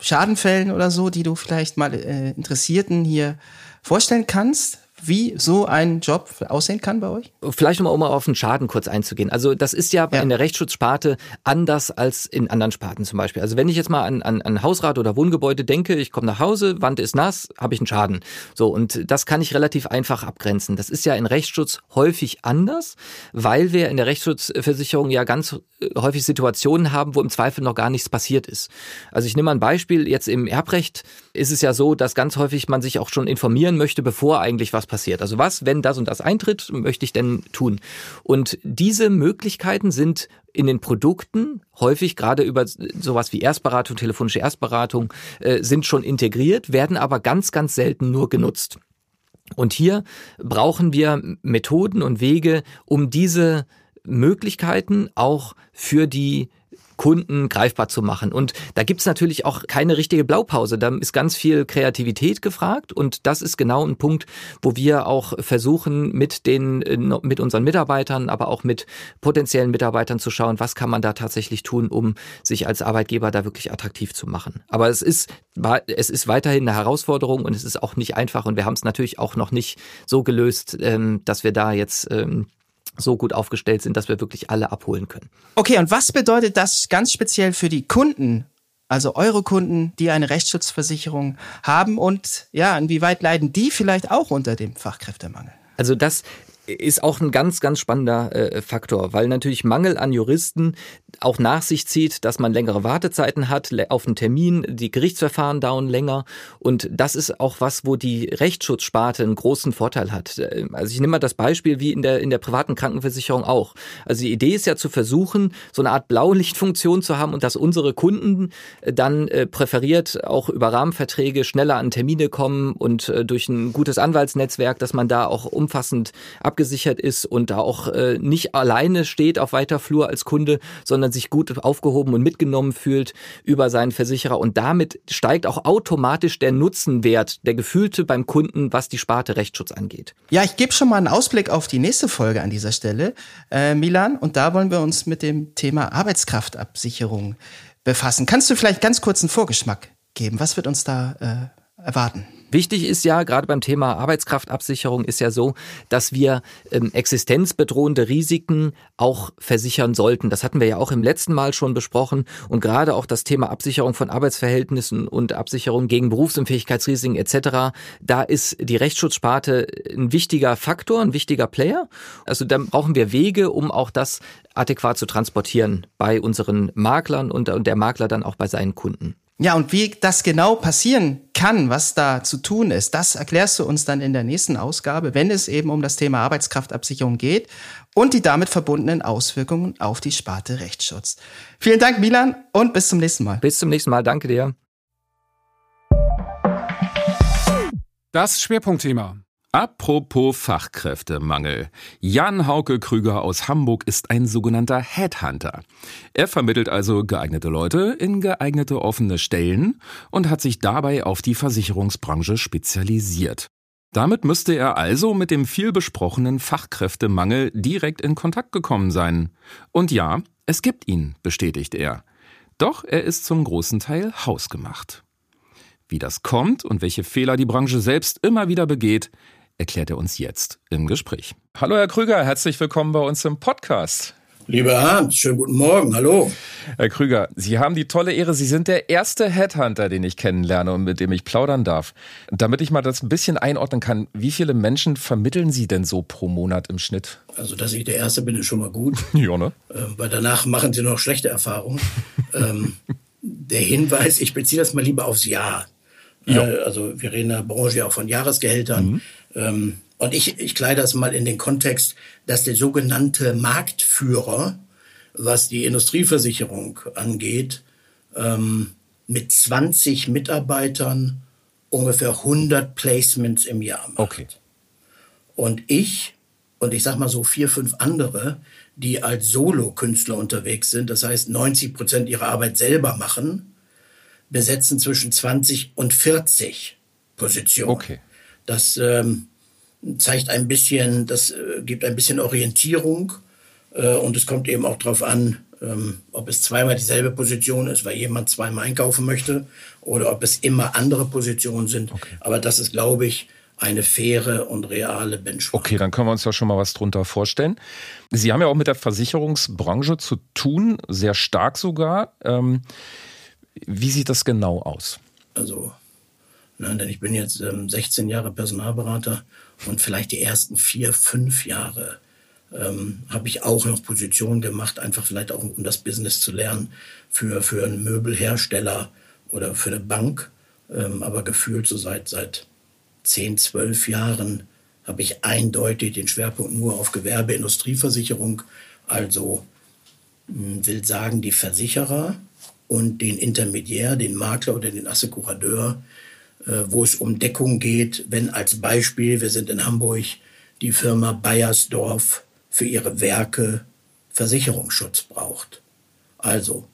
Schadenfällen oder so, die du vielleicht mal äh, Interessierten hier vorstellen kannst? Wie so ein Job aussehen kann bei euch? Vielleicht nochmal, um auf den Schaden kurz einzugehen. Also das ist ja, ja, in der Rechtsschutzsparte anders als in anderen Sparten zum Beispiel. Also wenn ich jetzt mal an, an, an Hausrat oder Wohngebäude denke, ich komme nach Hause, Wand ist nass, habe ich einen Schaden. So, und das kann ich relativ einfach abgrenzen. Das ist ja in Rechtsschutz häufig anders, weil wir in der Rechtsschutzversicherung ja ganz äh, häufig Situationen haben, wo im Zweifel noch gar nichts passiert ist. Also ich nehme mal ein Beispiel, jetzt im Erbrecht ist es ja so, dass ganz häufig man sich auch schon informieren möchte, bevor eigentlich was passiert. Also was, wenn das und das eintritt, möchte ich denn tun? Und diese Möglichkeiten sind in den Produkten häufig gerade über sowas wie Erstberatung, telefonische Erstberatung äh, sind schon integriert, werden aber ganz, ganz selten nur genutzt. Und hier brauchen wir Methoden und Wege, um diese Möglichkeiten auch für die Kunden greifbar zu machen. Und da gibt's natürlich auch keine richtige Blaupause. Da ist ganz viel Kreativität gefragt und das ist genau ein Punkt, wo wir auch versuchen, mit den, mit unseren Mitarbeitern, aber auch mit potenziellen Mitarbeitern zu schauen, was kann man da tatsächlich tun, um sich als Arbeitgeber da wirklich attraktiv zu machen. Aber es ist, es ist weiterhin eine Herausforderung und es ist auch nicht einfach und wir haben es natürlich auch noch nicht so gelöst, ähm, dass wir da jetzt ähm, so gut aufgestellt sind, dass wir wirklich alle abholen können. Okay, und was bedeutet das ganz speziell für die Kunden? Also eure Kunden, die eine Rechtsschutzversicherung haben und ja, inwieweit leiden die vielleicht auch unter dem Fachkräftemangel? Also das ist auch ein ganz, ganz spannender äh, Faktor, weil natürlich Mangel an Juristen auch nach sich zieht, dass man längere Wartezeiten hat auf einen Termin, die Gerichtsverfahren dauern länger und das ist auch was, wo die Rechtsschutzsparte einen großen Vorteil hat. Also ich nehme mal das Beispiel wie in der, in der privaten Krankenversicherung auch. Also die Idee ist ja zu versuchen, so eine Art Blaulichtfunktion zu haben und dass unsere Kunden dann äh, präferiert auch über Rahmenverträge schneller an Termine kommen und äh, durch ein gutes Anwaltsnetzwerk, dass man da auch umfassend abgesichert ist und da auch äh, nicht alleine steht auf weiter Flur als Kunde, sondern sondern sich gut aufgehoben und mitgenommen fühlt über seinen Versicherer. Und damit steigt auch automatisch der Nutzenwert, der gefühlte beim Kunden, was die Sparte Rechtsschutz angeht. Ja, ich gebe schon mal einen Ausblick auf die nächste Folge an dieser Stelle, äh, Milan. Und da wollen wir uns mit dem Thema Arbeitskraftabsicherung befassen. Kannst du vielleicht ganz kurz einen Vorgeschmack geben? Was wird uns da äh, erwarten? Wichtig ist ja, gerade beim Thema Arbeitskraftabsicherung ist ja so, dass wir ähm, existenzbedrohende Risiken auch versichern sollten. Das hatten wir ja auch im letzten Mal schon besprochen. Und gerade auch das Thema Absicherung von Arbeitsverhältnissen und Absicherung gegen Berufsunfähigkeitsrisiken etc., da ist die Rechtsschutzsparte ein wichtiger Faktor, ein wichtiger Player. Also da brauchen wir Wege, um auch das adäquat zu transportieren bei unseren Maklern und, und der Makler dann auch bei seinen Kunden. Ja, und wie das genau passieren kann, was da zu tun ist, das erklärst du uns dann in der nächsten Ausgabe, wenn es eben um das Thema Arbeitskraftabsicherung geht und die damit verbundenen Auswirkungen auf die Sparte Rechtsschutz. Vielen Dank, Milan, und bis zum nächsten Mal. Bis zum nächsten Mal. Danke dir. Das Schwerpunktthema. Apropos Fachkräftemangel. Jan Hauke Krüger aus Hamburg ist ein sogenannter Headhunter. Er vermittelt also geeignete Leute in geeignete offene Stellen und hat sich dabei auf die Versicherungsbranche spezialisiert. Damit müsste er also mit dem viel besprochenen Fachkräftemangel direkt in Kontakt gekommen sein. Und ja, es gibt ihn, bestätigt er. Doch er ist zum großen Teil hausgemacht. Wie das kommt und welche Fehler die Branche selbst immer wieder begeht, erklärt er uns jetzt im Gespräch. Hallo Herr Krüger, herzlich willkommen bei uns im Podcast. Lieber Hans, schönen guten Morgen, hallo. Herr Krüger, Sie haben die tolle Ehre, Sie sind der erste Headhunter, den ich kennenlerne und mit dem ich plaudern darf. Damit ich mal das ein bisschen einordnen kann, wie viele Menschen vermitteln Sie denn so pro Monat im Schnitt? Also, dass ich der Erste bin, ist schon mal gut. ja, ne? Äh, weil danach machen Sie noch schlechte Erfahrungen. ähm, der Hinweis, ich beziehe das mal lieber aufs Jahr. Ja. Äh, also, wir reden in der Branche ja auch von Jahresgehältern. Mhm. Ähm, und ich, ich kleide das mal in den Kontext, dass der sogenannte Marktführer, was die Industrieversicherung angeht, ähm, mit 20 Mitarbeitern ungefähr 100 Placements im Jahr macht. Okay. Und ich und ich sag mal so vier, fünf andere, die als Solo-Künstler unterwegs sind, das heißt 90 Prozent ihrer Arbeit selber machen, besetzen zwischen 20 und 40 Positionen. Okay. Das ähm, zeigt ein bisschen, das äh, gibt ein bisschen Orientierung äh, und es kommt eben auch darauf an, ähm, ob es zweimal dieselbe Position ist, weil jemand zweimal einkaufen möchte oder ob es immer andere Positionen sind. Okay. Aber das ist, glaube ich, eine faire und reale Benchmark. Okay, dann können wir uns ja schon mal was drunter vorstellen. Sie haben ja auch mit der Versicherungsbranche zu tun, sehr stark sogar. Ähm, wie sieht das genau aus? Also Ne, denn ich bin jetzt ähm, 16 Jahre Personalberater und vielleicht die ersten vier, fünf Jahre ähm, habe ich auch noch Positionen gemacht, einfach vielleicht auch um das Business zu lernen für, für einen Möbelhersteller oder für eine Bank. Ähm, aber gefühlt so seit, seit 10, 12 Jahren habe ich eindeutig den Schwerpunkt nur auf Gewerbeindustrieversicherung, also hm, will sagen die Versicherer und den Intermediär, den Makler oder den Assekurateur, wo es um Deckung geht, wenn als Beispiel, wir sind in Hamburg, die Firma Bayersdorf für ihre Werke Versicherungsschutz braucht. Also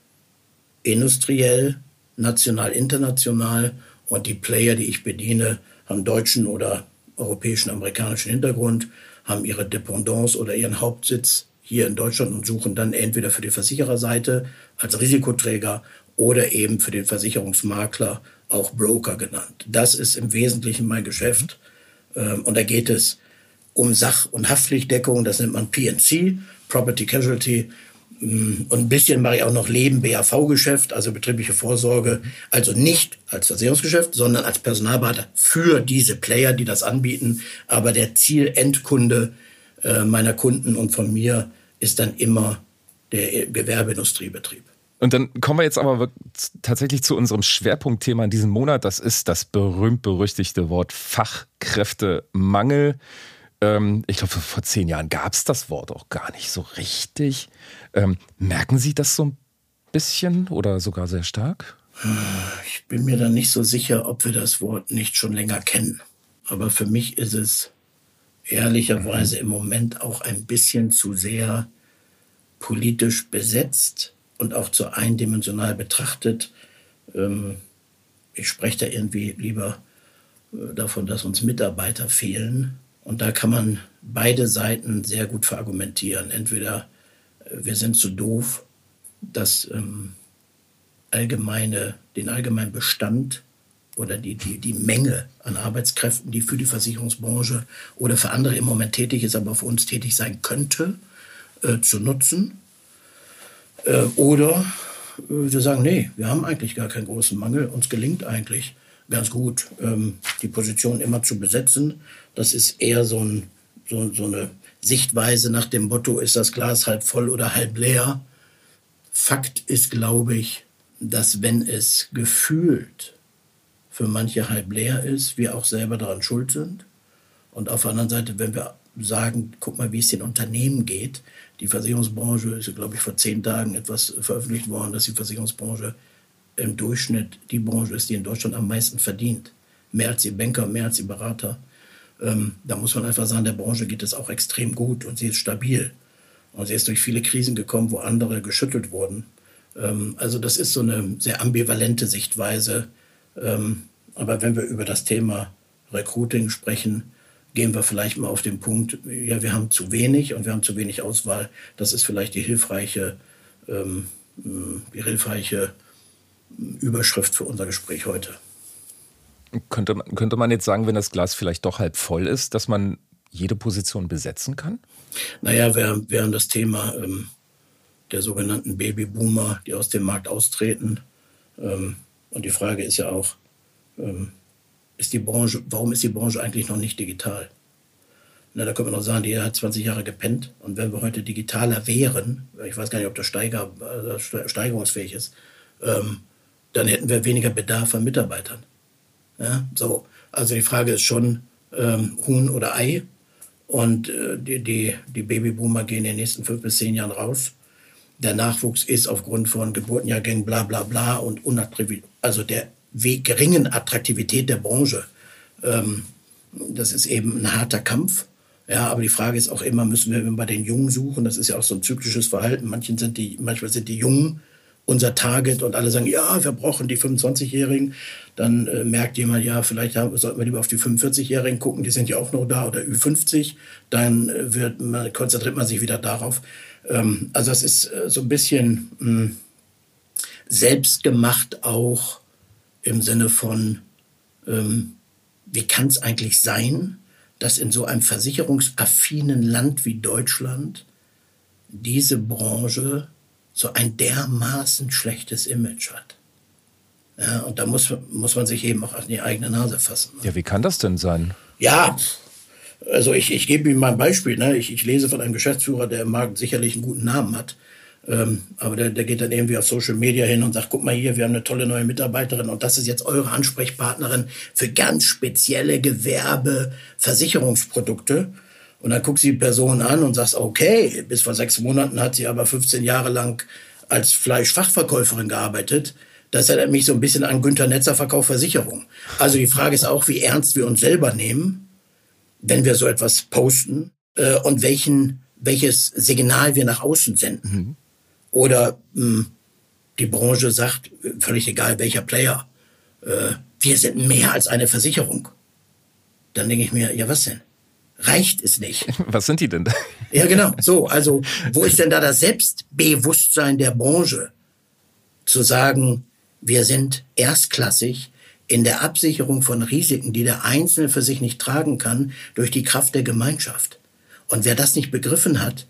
industriell, national, international und die Player, die ich bediene, haben deutschen oder europäischen, amerikanischen Hintergrund, haben ihre Dependance oder ihren Hauptsitz hier in Deutschland und suchen dann entweder für die Versichererseite als Risikoträger oder eben für den Versicherungsmakler auch Broker genannt. Das ist im Wesentlichen mein Geschäft. Ähm, und da geht es um Sach- und Haftpflichtdeckung, das nennt man PNC, Property Casualty. Mm, und ein bisschen mache ich auch noch Leben, BAV-Geschäft, also betriebliche Vorsorge. Also nicht als Versicherungsgeschäft, sondern als Personalberater für diese Player, die das anbieten. Aber der Zielendkunde äh, meiner Kunden und von mir ist dann immer der Gewerbeindustriebetrieb. Und dann kommen wir jetzt aber tatsächlich zu unserem Schwerpunktthema in diesem Monat. Das ist das berühmt-berüchtigte Wort Fachkräftemangel. Ähm, ich glaube, vor zehn Jahren gab es das Wort auch gar nicht so richtig. Ähm, merken Sie das so ein bisschen oder sogar sehr stark? Ich bin mir da nicht so sicher, ob wir das Wort nicht schon länger kennen. Aber für mich ist es ehrlicherweise im Moment auch ein bisschen zu sehr politisch besetzt und auch zu eindimensional betrachtet. Ähm, ich spreche da irgendwie lieber äh, davon, dass uns Mitarbeiter fehlen. Und da kann man beide Seiten sehr gut verargumentieren. Entweder äh, wir sind zu doof, das ähm, allgemeine, den allgemeinen Bestand oder die, die, die Menge an Arbeitskräften, die für die Versicherungsbranche oder für andere im Moment tätig ist, aber für uns tätig sein könnte, äh, zu nutzen. Äh, oder äh, wir sagen, nee, wir haben eigentlich gar keinen großen Mangel. Uns gelingt eigentlich ganz gut, ähm, die Position immer zu besetzen. Das ist eher so, ein, so, so eine Sichtweise nach dem Motto, ist das Glas halb voll oder halb leer. Fakt ist, glaube ich, dass wenn es gefühlt für manche halb leer ist, wir auch selber daran schuld sind. Und auf der anderen Seite, wenn wir sagen, guck mal, wie es den Unternehmen geht. Die Versicherungsbranche ist, glaube ich, vor zehn Tagen etwas veröffentlicht worden, dass die Versicherungsbranche im Durchschnitt die Branche ist, die in Deutschland am meisten verdient. Mehr als die Banker, mehr als die Berater. Ähm, da muss man einfach sagen, der Branche geht es auch extrem gut und sie ist stabil. Und sie ist durch viele Krisen gekommen, wo andere geschüttelt wurden. Ähm, also das ist so eine sehr ambivalente Sichtweise. Ähm, aber wenn wir über das Thema Recruiting sprechen, gehen wir vielleicht mal auf den Punkt, ja, wir haben zu wenig und wir haben zu wenig Auswahl. Das ist vielleicht die hilfreiche, ähm, die hilfreiche Überschrift für unser Gespräch heute. Könnte, könnte man jetzt sagen, wenn das Glas vielleicht doch halb voll ist, dass man jede Position besetzen kann? Naja, während, während das Thema ähm, der sogenannten Babyboomer, die aus dem Markt austreten, ähm, und die Frage ist ja auch, ähm, ist die Branche, warum ist die Branche eigentlich noch nicht digital? Na, da können wir noch sagen, die hat 20 Jahre gepennt. Und wenn wir heute digitaler wären, ich weiß gar nicht, ob das Steiger, äh, steigerungsfähig ist, ähm, dann hätten wir weniger Bedarf an Mitarbeitern. Ja, so. Also die Frage ist schon ähm, Huhn oder Ei. Und äh, die, die, die Babyboomer gehen in den nächsten fünf bis zehn Jahren raus. Der Nachwuchs ist aufgrund von Geburtenjahrgängen bla bla bla und unattraktiv, also der geringen Attraktivität der Branche. Ähm, das ist eben ein harter Kampf. Ja, aber die Frage ist auch immer, müssen wir bei den Jungen suchen? Das ist ja auch so ein zyklisches Verhalten. Manchen sind die, manchmal sind die Jungen unser Target und alle sagen, ja, wir brauchen die 25-Jährigen. Dann äh, merkt jemand, ja, vielleicht haben, sollten wir lieber auf die 45-Jährigen gucken, die sind ja auch noch da oder Ü50. Dann äh, wird man, konzentriert man sich wieder darauf. Ähm, also es ist äh, so ein bisschen mh, hm, selbstgemacht auch im Sinne von, ähm, wie kann es eigentlich sein, dass in so einem versicherungsaffinen Land wie Deutschland diese Branche so ein dermaßen schlechtes Image hat. Ja, und da muss, muss man sich eben auch an die eigene Nase fassen. Ne? Ja, wie kann das denn sein? Ja, also ich, ich gebe Ihnen mal ein Beispiel. Ne? Ich, ich lese von einem Geschäftsführer, der im Markt sicherlich einen guten Namen hat. Ähm, aber der, der geht dann irgendwie auf Social Media hin und sagt, guck mal hier, wir haben eine tolle neue Mitarbeiterin und das ist jetzt eure Ansprechpartnerin für ganz spezielle Gewerbe, Versicherungsprodukte. Und dann guckst du die Person an und sagst, okay, bis vor sechs Monaten hat sie aber 15 Jahre lang als Fleischfachverkäuferin gearbeitet. Das erinnert mich so ein bisschen an Günter Netzer Verkauf Versicherung. Also die Frage ist auch, wie ernst wir uns selber nehmen, wenn wir so etwas posten äh, und welchen, welches Signal wir nach außen senden. Mhm. Oder mh, hm, die Branche sagt, völlig egal welcher Player, äh, wir sind mehr als eine Versicherung. Dann denke ich mir, ja was denn? reicht es nicht. Was sind die denn? Ja, genau. So, also wo ist denn da das Selbstbewusstsein der Branche? Zu sagen, wir sind erstklassig in der Absicherung von Risiken, die der Einzelne für sich nicht tragen kann, durch die Kraft der Gemeinschaft. Und wer das nicht begriffen hat,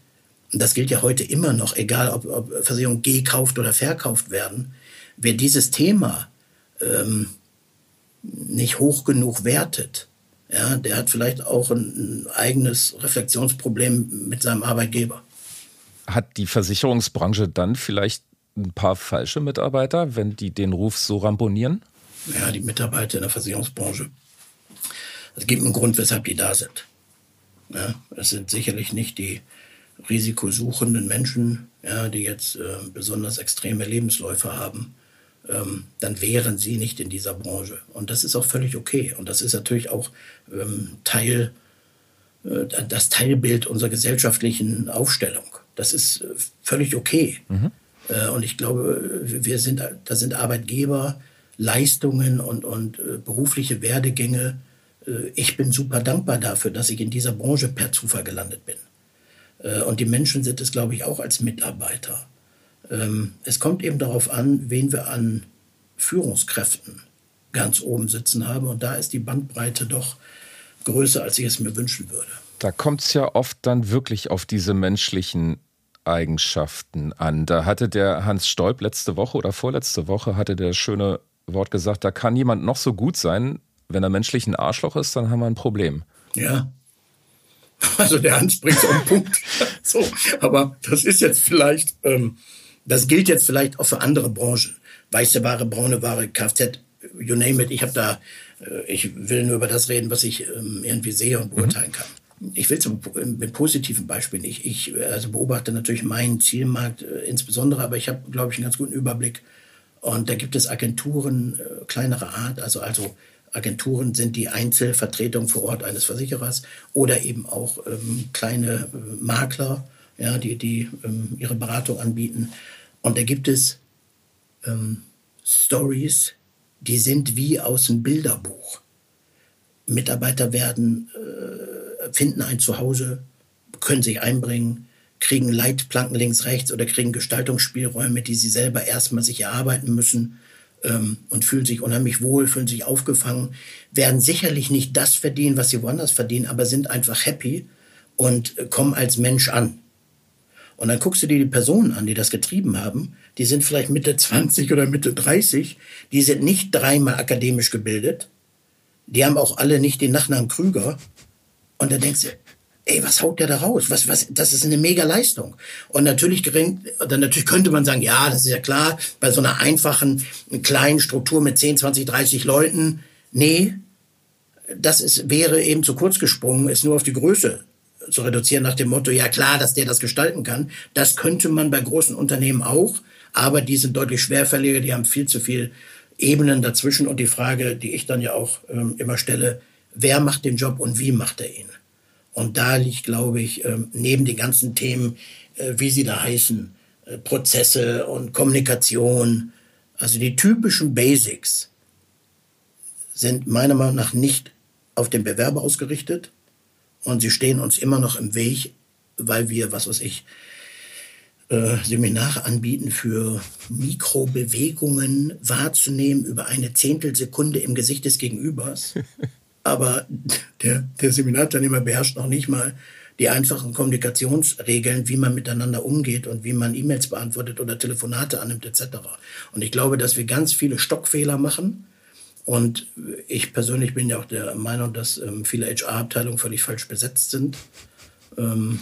das gilt ja heute immer noch, egal ob, ob Versicherungen gekauft oder verkauft werden, wer dieses Thema ähm, nicht hoch genug wertet, ja, der hat vielleicht auch ein, ein eigenes Reflexionsproblem mit seinem Arbeitgeber. Hat die Versicherungsbranche dann vielleicht ein paar falsche Mitarbeiter, wenn die den Ruf so ramponieren? Ja, die Mitarbeiter in der Versicherungsbranche. Es gibt einen Grund, weshalb die da sind. Ja, es sind sicherlich nicht die risikosuchenden Menschen, ja, die jetzt äh, besonders extreme Lebensläufe haben, ähm, dann wären sie nicht in dieser Branche. Und das ist auch völlig okay. Und das ist natürlich auch ähm, Teil, äh, das Teilbild unserer gesellschaftlichen Aufstellung. Das ist äh, völlig okay. Mhm. Äh, und ich glaube, wir sind, da sind Arbeitgeber, Leistungen und, und äh, berufliche Werdegänge. Äh, ich bin super dankbar dafür, dass ich in dieser Branche per Zufall gelandet bin. Äh, und die Menschen sind es, glaube ich, auch als Mitarbeiter. Ähm, es kommt eben darauf an, wen wir an Führungskräften ganz oben sitzen habe. Und da ist die Bandbreite doch größer, als ich es mir wünschen würde. Da kommt es ja oft dann wirklich auf diese menschlichen Eigenschaften an. Da hatte der Hans Stolp letzte Woche oder vorletzte Woche hatte der schöne Wort gesagt, da kann jemand noch so gut sein, wenn er menschlich ein Arschloch ist, dann haben wir ein Problem. Ja. Also der Hans bringt es auf den Punkt. so, aber das ist jetzt vielleicht, ähm, das gilt jetzt vielleicht auch für andere Branchen. Weiße Ware, braune Ware, Kfz, you name it. Ich habe da, äh, ich will nur über das reden, was ich ähm, irgendwie sehe und beurteilen kann. Ich will zum mit positiven Beispiel nicht. Ich also beobachte natürlich meinen Zielmarkt äh, insbesondere, aber ich habe, glaube ich, einen ganz guten Überblick. Und da gibt es Agenturen äh, kleinerer Art, also also Agenturen sind die Einzelvertretung vor Ort eines Versicherers oder eben auch ähm, kleine äh, Makler, ja, die, die ähm, ihre Beratung anbieten. Und da gibt es ähm, Stories, die sind wie aus dem Bilderbuch. Mitarbeiter werden, äh, finden ein Zuhause, können sich einbringen, kriegen Leitplanken links, rechts oder kriegen Gestaltungsspielräume, die sie selber erstmal sich erarbeiten müssen ähm, und fühlen sich unheimlich wohl, fühlen sich aufgefangen, werden sicherlich nicht das verdienen, was sie woanders verdienen, aber sind einfach happy und äh, kommen als Mensch an. Und dann guckst du dir die Personen an, die das getrieben haben. Die sind vielleicht Mitte 20 oder Mitte 30. Die sind nicht dreimal akademisch gebildet. Die haben auch alle nicht den Nachnamen Krüger. Und da denkst du, ey, was haut der da raus? Was, was, das ist eine mega Leistung. Und natürlich gering, dann natürlich könnte man sagen, ja, das ist ja klar, bei so einer einfachen, kleinen Struktur mit 10, 20, 30 Leuten. Nee, das ist, wäre eben zu kurz gesprungen, ist nur auf die Größe zu reduzieren nach dem Motto, ja klar, dass der das gestalten kann. Das könnte man bei großen Unternehmen auch, aber die sind deutlich schwerfälliger, die haben viel zu viel Ebenen dazwischen und die Frage, die ich dann ja auch ähm, immer stelle, wer macht den Job und wie macht er ihn? Und da liegt, glaube ich, ähm, neben den ganzen Themen, äh, wie sie da heißen, äh, Prozesse und Kommunikation, also die typischen Basics sind meiner Meinung nach nicht auf den Bewerber ausgerichtet, und sie stehen uns immer noch im Weg, weil wir, was weiß ich, äh, Seminare anbieten für Mikrobewegungen wahrzunehmen über eine Zehntelsekunde im Gesicht des Gegenübers. Aber der, der Seminarteilnehmer beherrscht noch nicht mal die einfachen Kommunikationsregeln, wie man miteinander umgeht und wie man E-Mails beantwortet oder Telefonate annimmt etc. Und ich glaube, dass wir ganz viele Stockfehler machen, und ich persönlich bin ja auch der Meinung, dass ähm, viele HR-Abteilungen völlig falsch besetzt sind. Ähm,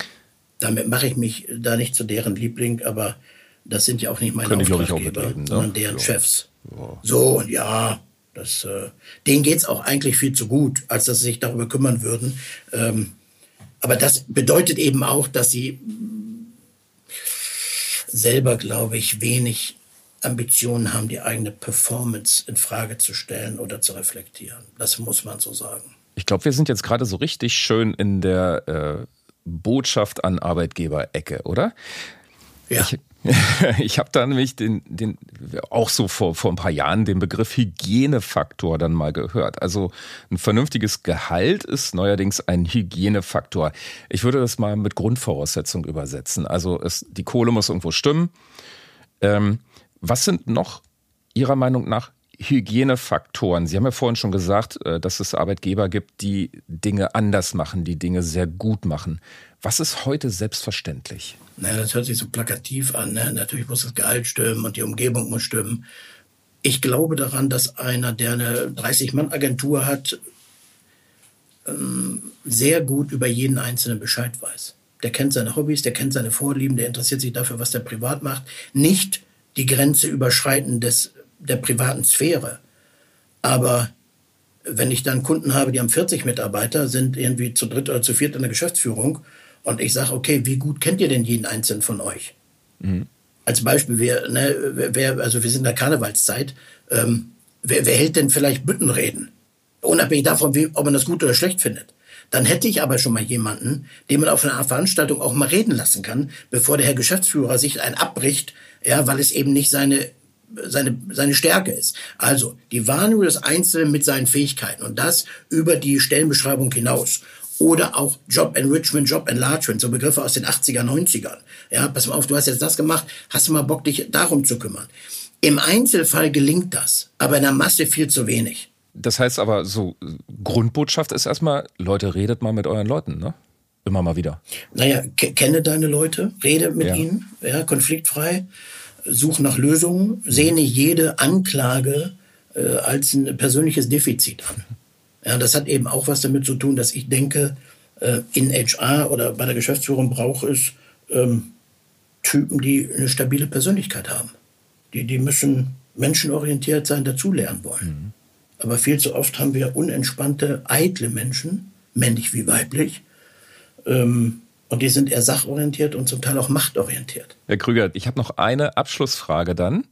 damit mache ich mich da nicht zu deren Liebling, aber das sind ja auch nicht meine Können Auftraggeber, ne? sondern deren ja. Chefs. Ja. So, und ja, das, äh, denen geht's auch eigentlich viel zu gut, als dass sie sich darüber kümmern würden. Ähm, aber das bedeutet eben auch, dass sie selber, glaube ich, wenig Ambitionen haben, die eigene Performance in Frage zu stellen oder zu reflektieren. Das muss man so sagen. Ich glaube, wir sind jetzt gerade so richtig schön in der äh, Botschaft an Arbeitgeber-Ecke, oder? Ja. Ich, ich habe da nämlich den, den, auch so vor, vor ein paar Jahren den Begriff Hygienefaktor dann mal gehört. Also ein vernünftiges Gehalt ist neuerdings ein Hygienefaktor. Ich würde das mal mit Grundvoraussetzung übersetzen. Also es, die Kohle muss irgendwo stimmen. Ähm, was sind noch Ihrer Meinung nach Hygienefaktoren? Sie haben ja vorhin schon gesagt, äh, dass es Arbeitgeber gibt, die Dinge anders machen, die Dinge sehr gut machen. Was ist heute selbstverständlich? Naja, das hört sich so plakativ an. Ne? Natürlich muss das Gehalt stimmen und die Umgebung muss stimmen. Ich glaube daran, dass einer, der eine 30-Mann-Agentur hat, ähm, sehr gut über jeden Einzelnen Bescheid weiß. Der kennt seine Hobbys, der kennt seine Vorlieben, der interessiert sich dafür, was der privat macht. Nicht die Grenze überschreiten des, der privaten Sphäre. Aber wenn ich dann Kunden habe, die haben 40 Mitarbeiter, sind irgendwie zu dritt oder zu viert in der Geschäftsführung und ich sage, okay, wie gut kennt ihr denn jeden einzelnen von euch? Mhm. Als Beispiel, wir, ne, wer, also wir sind in der Karnevalszeit, ähm, wer, wer hält denn vielleicht Büttenreden? Unabhängig davon, wie, ob man das gut oder schlecht findet. Dann hätte ich aber schon mal jemanden, den man auf einer Veranstaltung auch mal reden lassen kann, bevor der Herr Geschäftsführer sich ein abbricht, ja, weil es eben nicht seine seine, seine Stärke ist. Also die Wahrnehmung des Einzelnen mit seinen Fähigkeiten und das über die Stellenbeschreibung hinaus. Oder auch Job Enrichment, Job Enlargement, so Begriffe aus den 80er, 90ern. Ja, pass mal auf, du hast jetzt das gemacht, hast du mal Bock, dich darum zu kümmern. Im Einzelfall gelingt das, aber in der Masse viel zu wenig. Das heißt aber, so Grundbotschaft ist erstmal, Leute, redet mal mit euren Leuten, ne? Immer mal wieder. Naja, kenne deine Leute, rede mit ja. ihnen, ja, konfliktfrei, such nach Lösungen, sehne jede Anklage äh, als ein persönliches Defizit an. Ja, das hat eben auch was damit zu tun, dass ich denke, äh, in HR oder bei der Geschäftsführung braucht es ähm, Typen, die eine stabile Persönlichkeit haben. Die, die müssen menschenorientiert sein, dazulernen wollen. Mhm. Aber viel zu oft haben wir unentspannte, eitle Menschen, männlich wie weiblich, ähm, und die sind eher sachorientiert und zum Teil auch machtorientiert. Herr Krüger, ich habe noch eine Abschlussfrage dann.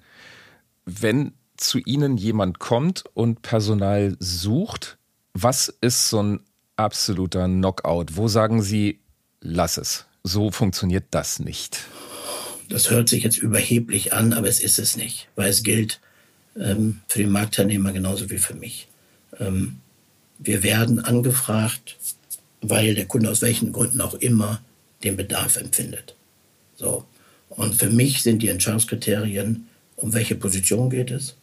Wenn zu Ihnen jemand kommt und Personal sucht, was ist so ein absoluter Knockout? Wo sagen Sie, lass es? So funktioniert das nicht. Das hört sich jetzt überheblich an, aber es ist es nicht, weil es gilt ähm, für den Marktteilnehmer genauso wie für mich. Ähm, wir werden angefragt, weil der Kunde aus welchen Gründen auch immer den Bedarf empfindet. So. Und für mich sind die Entscheidungskriterien, um welche Position geht es,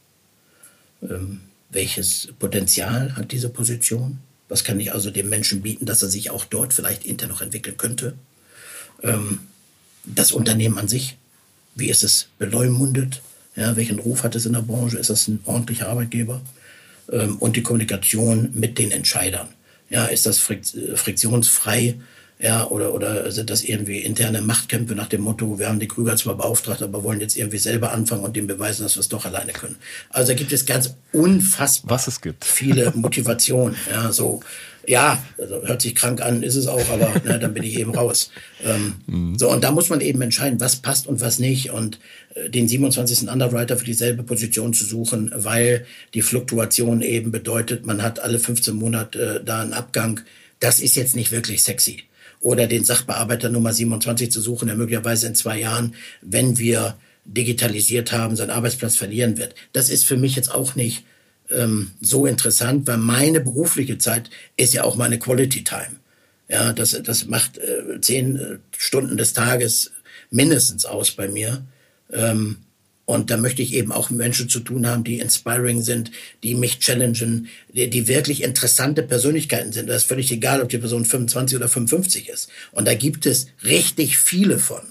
ähm, welches Potenzial hat diese Position, was kann ich also dem Menschen bieten, dass er sich auch dort vielleicht intern noch entwickeln könnte. Ähm, das Unternehmen an sich, wie ist es beleumundet, ja, welchen Ruf hat es in der Branche, ist das ein ordentlicher Arbeitgeber ähm, und die Kommunikation mit den Entscheidern. Ja, ist das friktionsfrei? Ja, oder, oder sind das irgendwie interne Machtkämpfe nach dem Motto, wir haben die Krüger zwar beauftragt, aber wollen jetzt irgendwie selber anfangen und dem beweisen, dass wir es doch alleine können. Also da gibt es ganz unfassbar Was es gibt. viele Motivationen. Ja, so, ja, also hört sich krank an, ist es auch, aber ne, dann bin ich eben raus. Ähm, mhm. So, und da muss man eben entscheiden, was passt und was nicht. Und äh, den 27. Underwriter für dieselbe Position zu suchen, weil die Fluktuation eben bedeutet, man hat alle 15 Monate äh, da einen Abgang. Das ist jetzt nicht wirklich sexy oder den Sachbearbeiter Nummer 27 zu suchen, der möglicherweise in zwei Jahren, wenn wir digitalisiert haben, seinen Arbeitsplatz verlieren wird. Das ist für mich jetzt auch nicht ähm, so interessant, weil meine berufliche Zeit ist ja auch meine Quality Time. Ja, das, das macht äh, zehn äh, Stunden des Tages mindestens aus bei mir. Ähm, und da möchte ich eben auch Menschen zu tun haben, die inspiring sind, die mich challengen, die, die wirklich interessante Persönlichkeiten sind. Das ist völlig egal, ob die Person 25 oder 55 ist. Und da gibt es richtig viele von.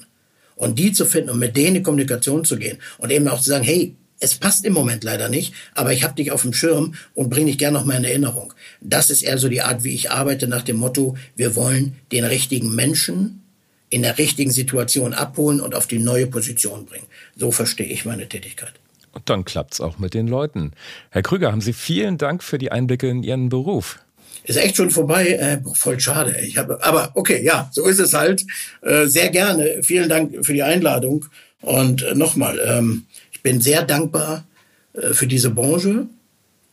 Und die zu finden und mit denen in Kommunikation zu gehen und eben auch zu sagen, hey, es passt im Moment leider nicht, aber ich habe dich auf dem Schirm und bringe dich gerne noch mal in Erinnerung. Das ist eher so die Art, wie ich arbeite, nach dem Motto, wir wollen den richtigen Menschen in der richtigen Situation abholen und auf die neue Position bringen. So verstehe ich meine Tätigkeit. Und dann klappt es auch mit den Leuten. Herr Krüger, haben Sie vielen Dank für die Einblicke in Ihren Beruf. Ist echt schon vorbei, äh, voll schade. Ich habe, aber okay, ja, so ist es halt. Äh, sehr gerne. Vielen Dank für die Einladung. Und äh, nochmal, ähm, ich bin sehr dankbar äh, für diese Branche.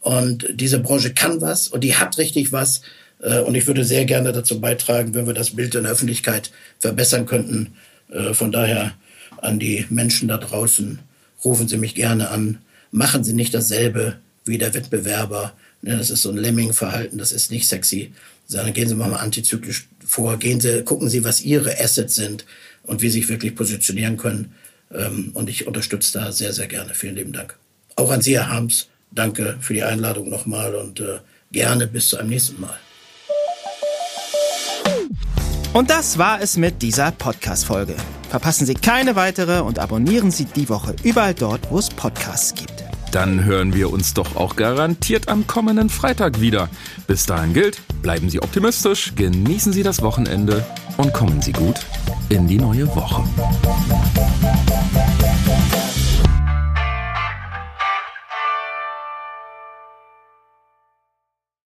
Und diese Branche kann was und die hat richtig was. Äh, und ich würde sehr gerne dazu beitragen, wenn wir das Bild in der Öffentlichkeit verbessern könnten. Äh, von daher an die Menschen da draußen, rufen Sie mich gerne an. Machen Sie nicht dasselbe wie der Wettbewerber. Ne, das ist so ein Lemming-Verhalten, das ist nicht sexy. Sondern gehen Sie mal antizyklisch vor. Gehen Sie, gucken Sie, was Ihre Assets sind und wie Sie sich wirklich positionieren können. Ähm, und ich unterstütze da sehr, sehr gerne. Vielen lieben Dank. Auch an Sie, Herr Harms. Danke für die Einladung nochmal und äh, gerne bis zu einem nächsten Mal. Und das war es mit dieser Podcast-Folge. Verpassen Sie keine weitere und abonnieren Sie die Woche überall dort, wo es Podcasts gibt. Dann hören wir uns doch auch garantiert am kommenden Freitag wieder. Bis dahin gilt, bleiben Sie optimistisch, genießen Sie das Wochenende und kommen Sie gut in die neue Woche.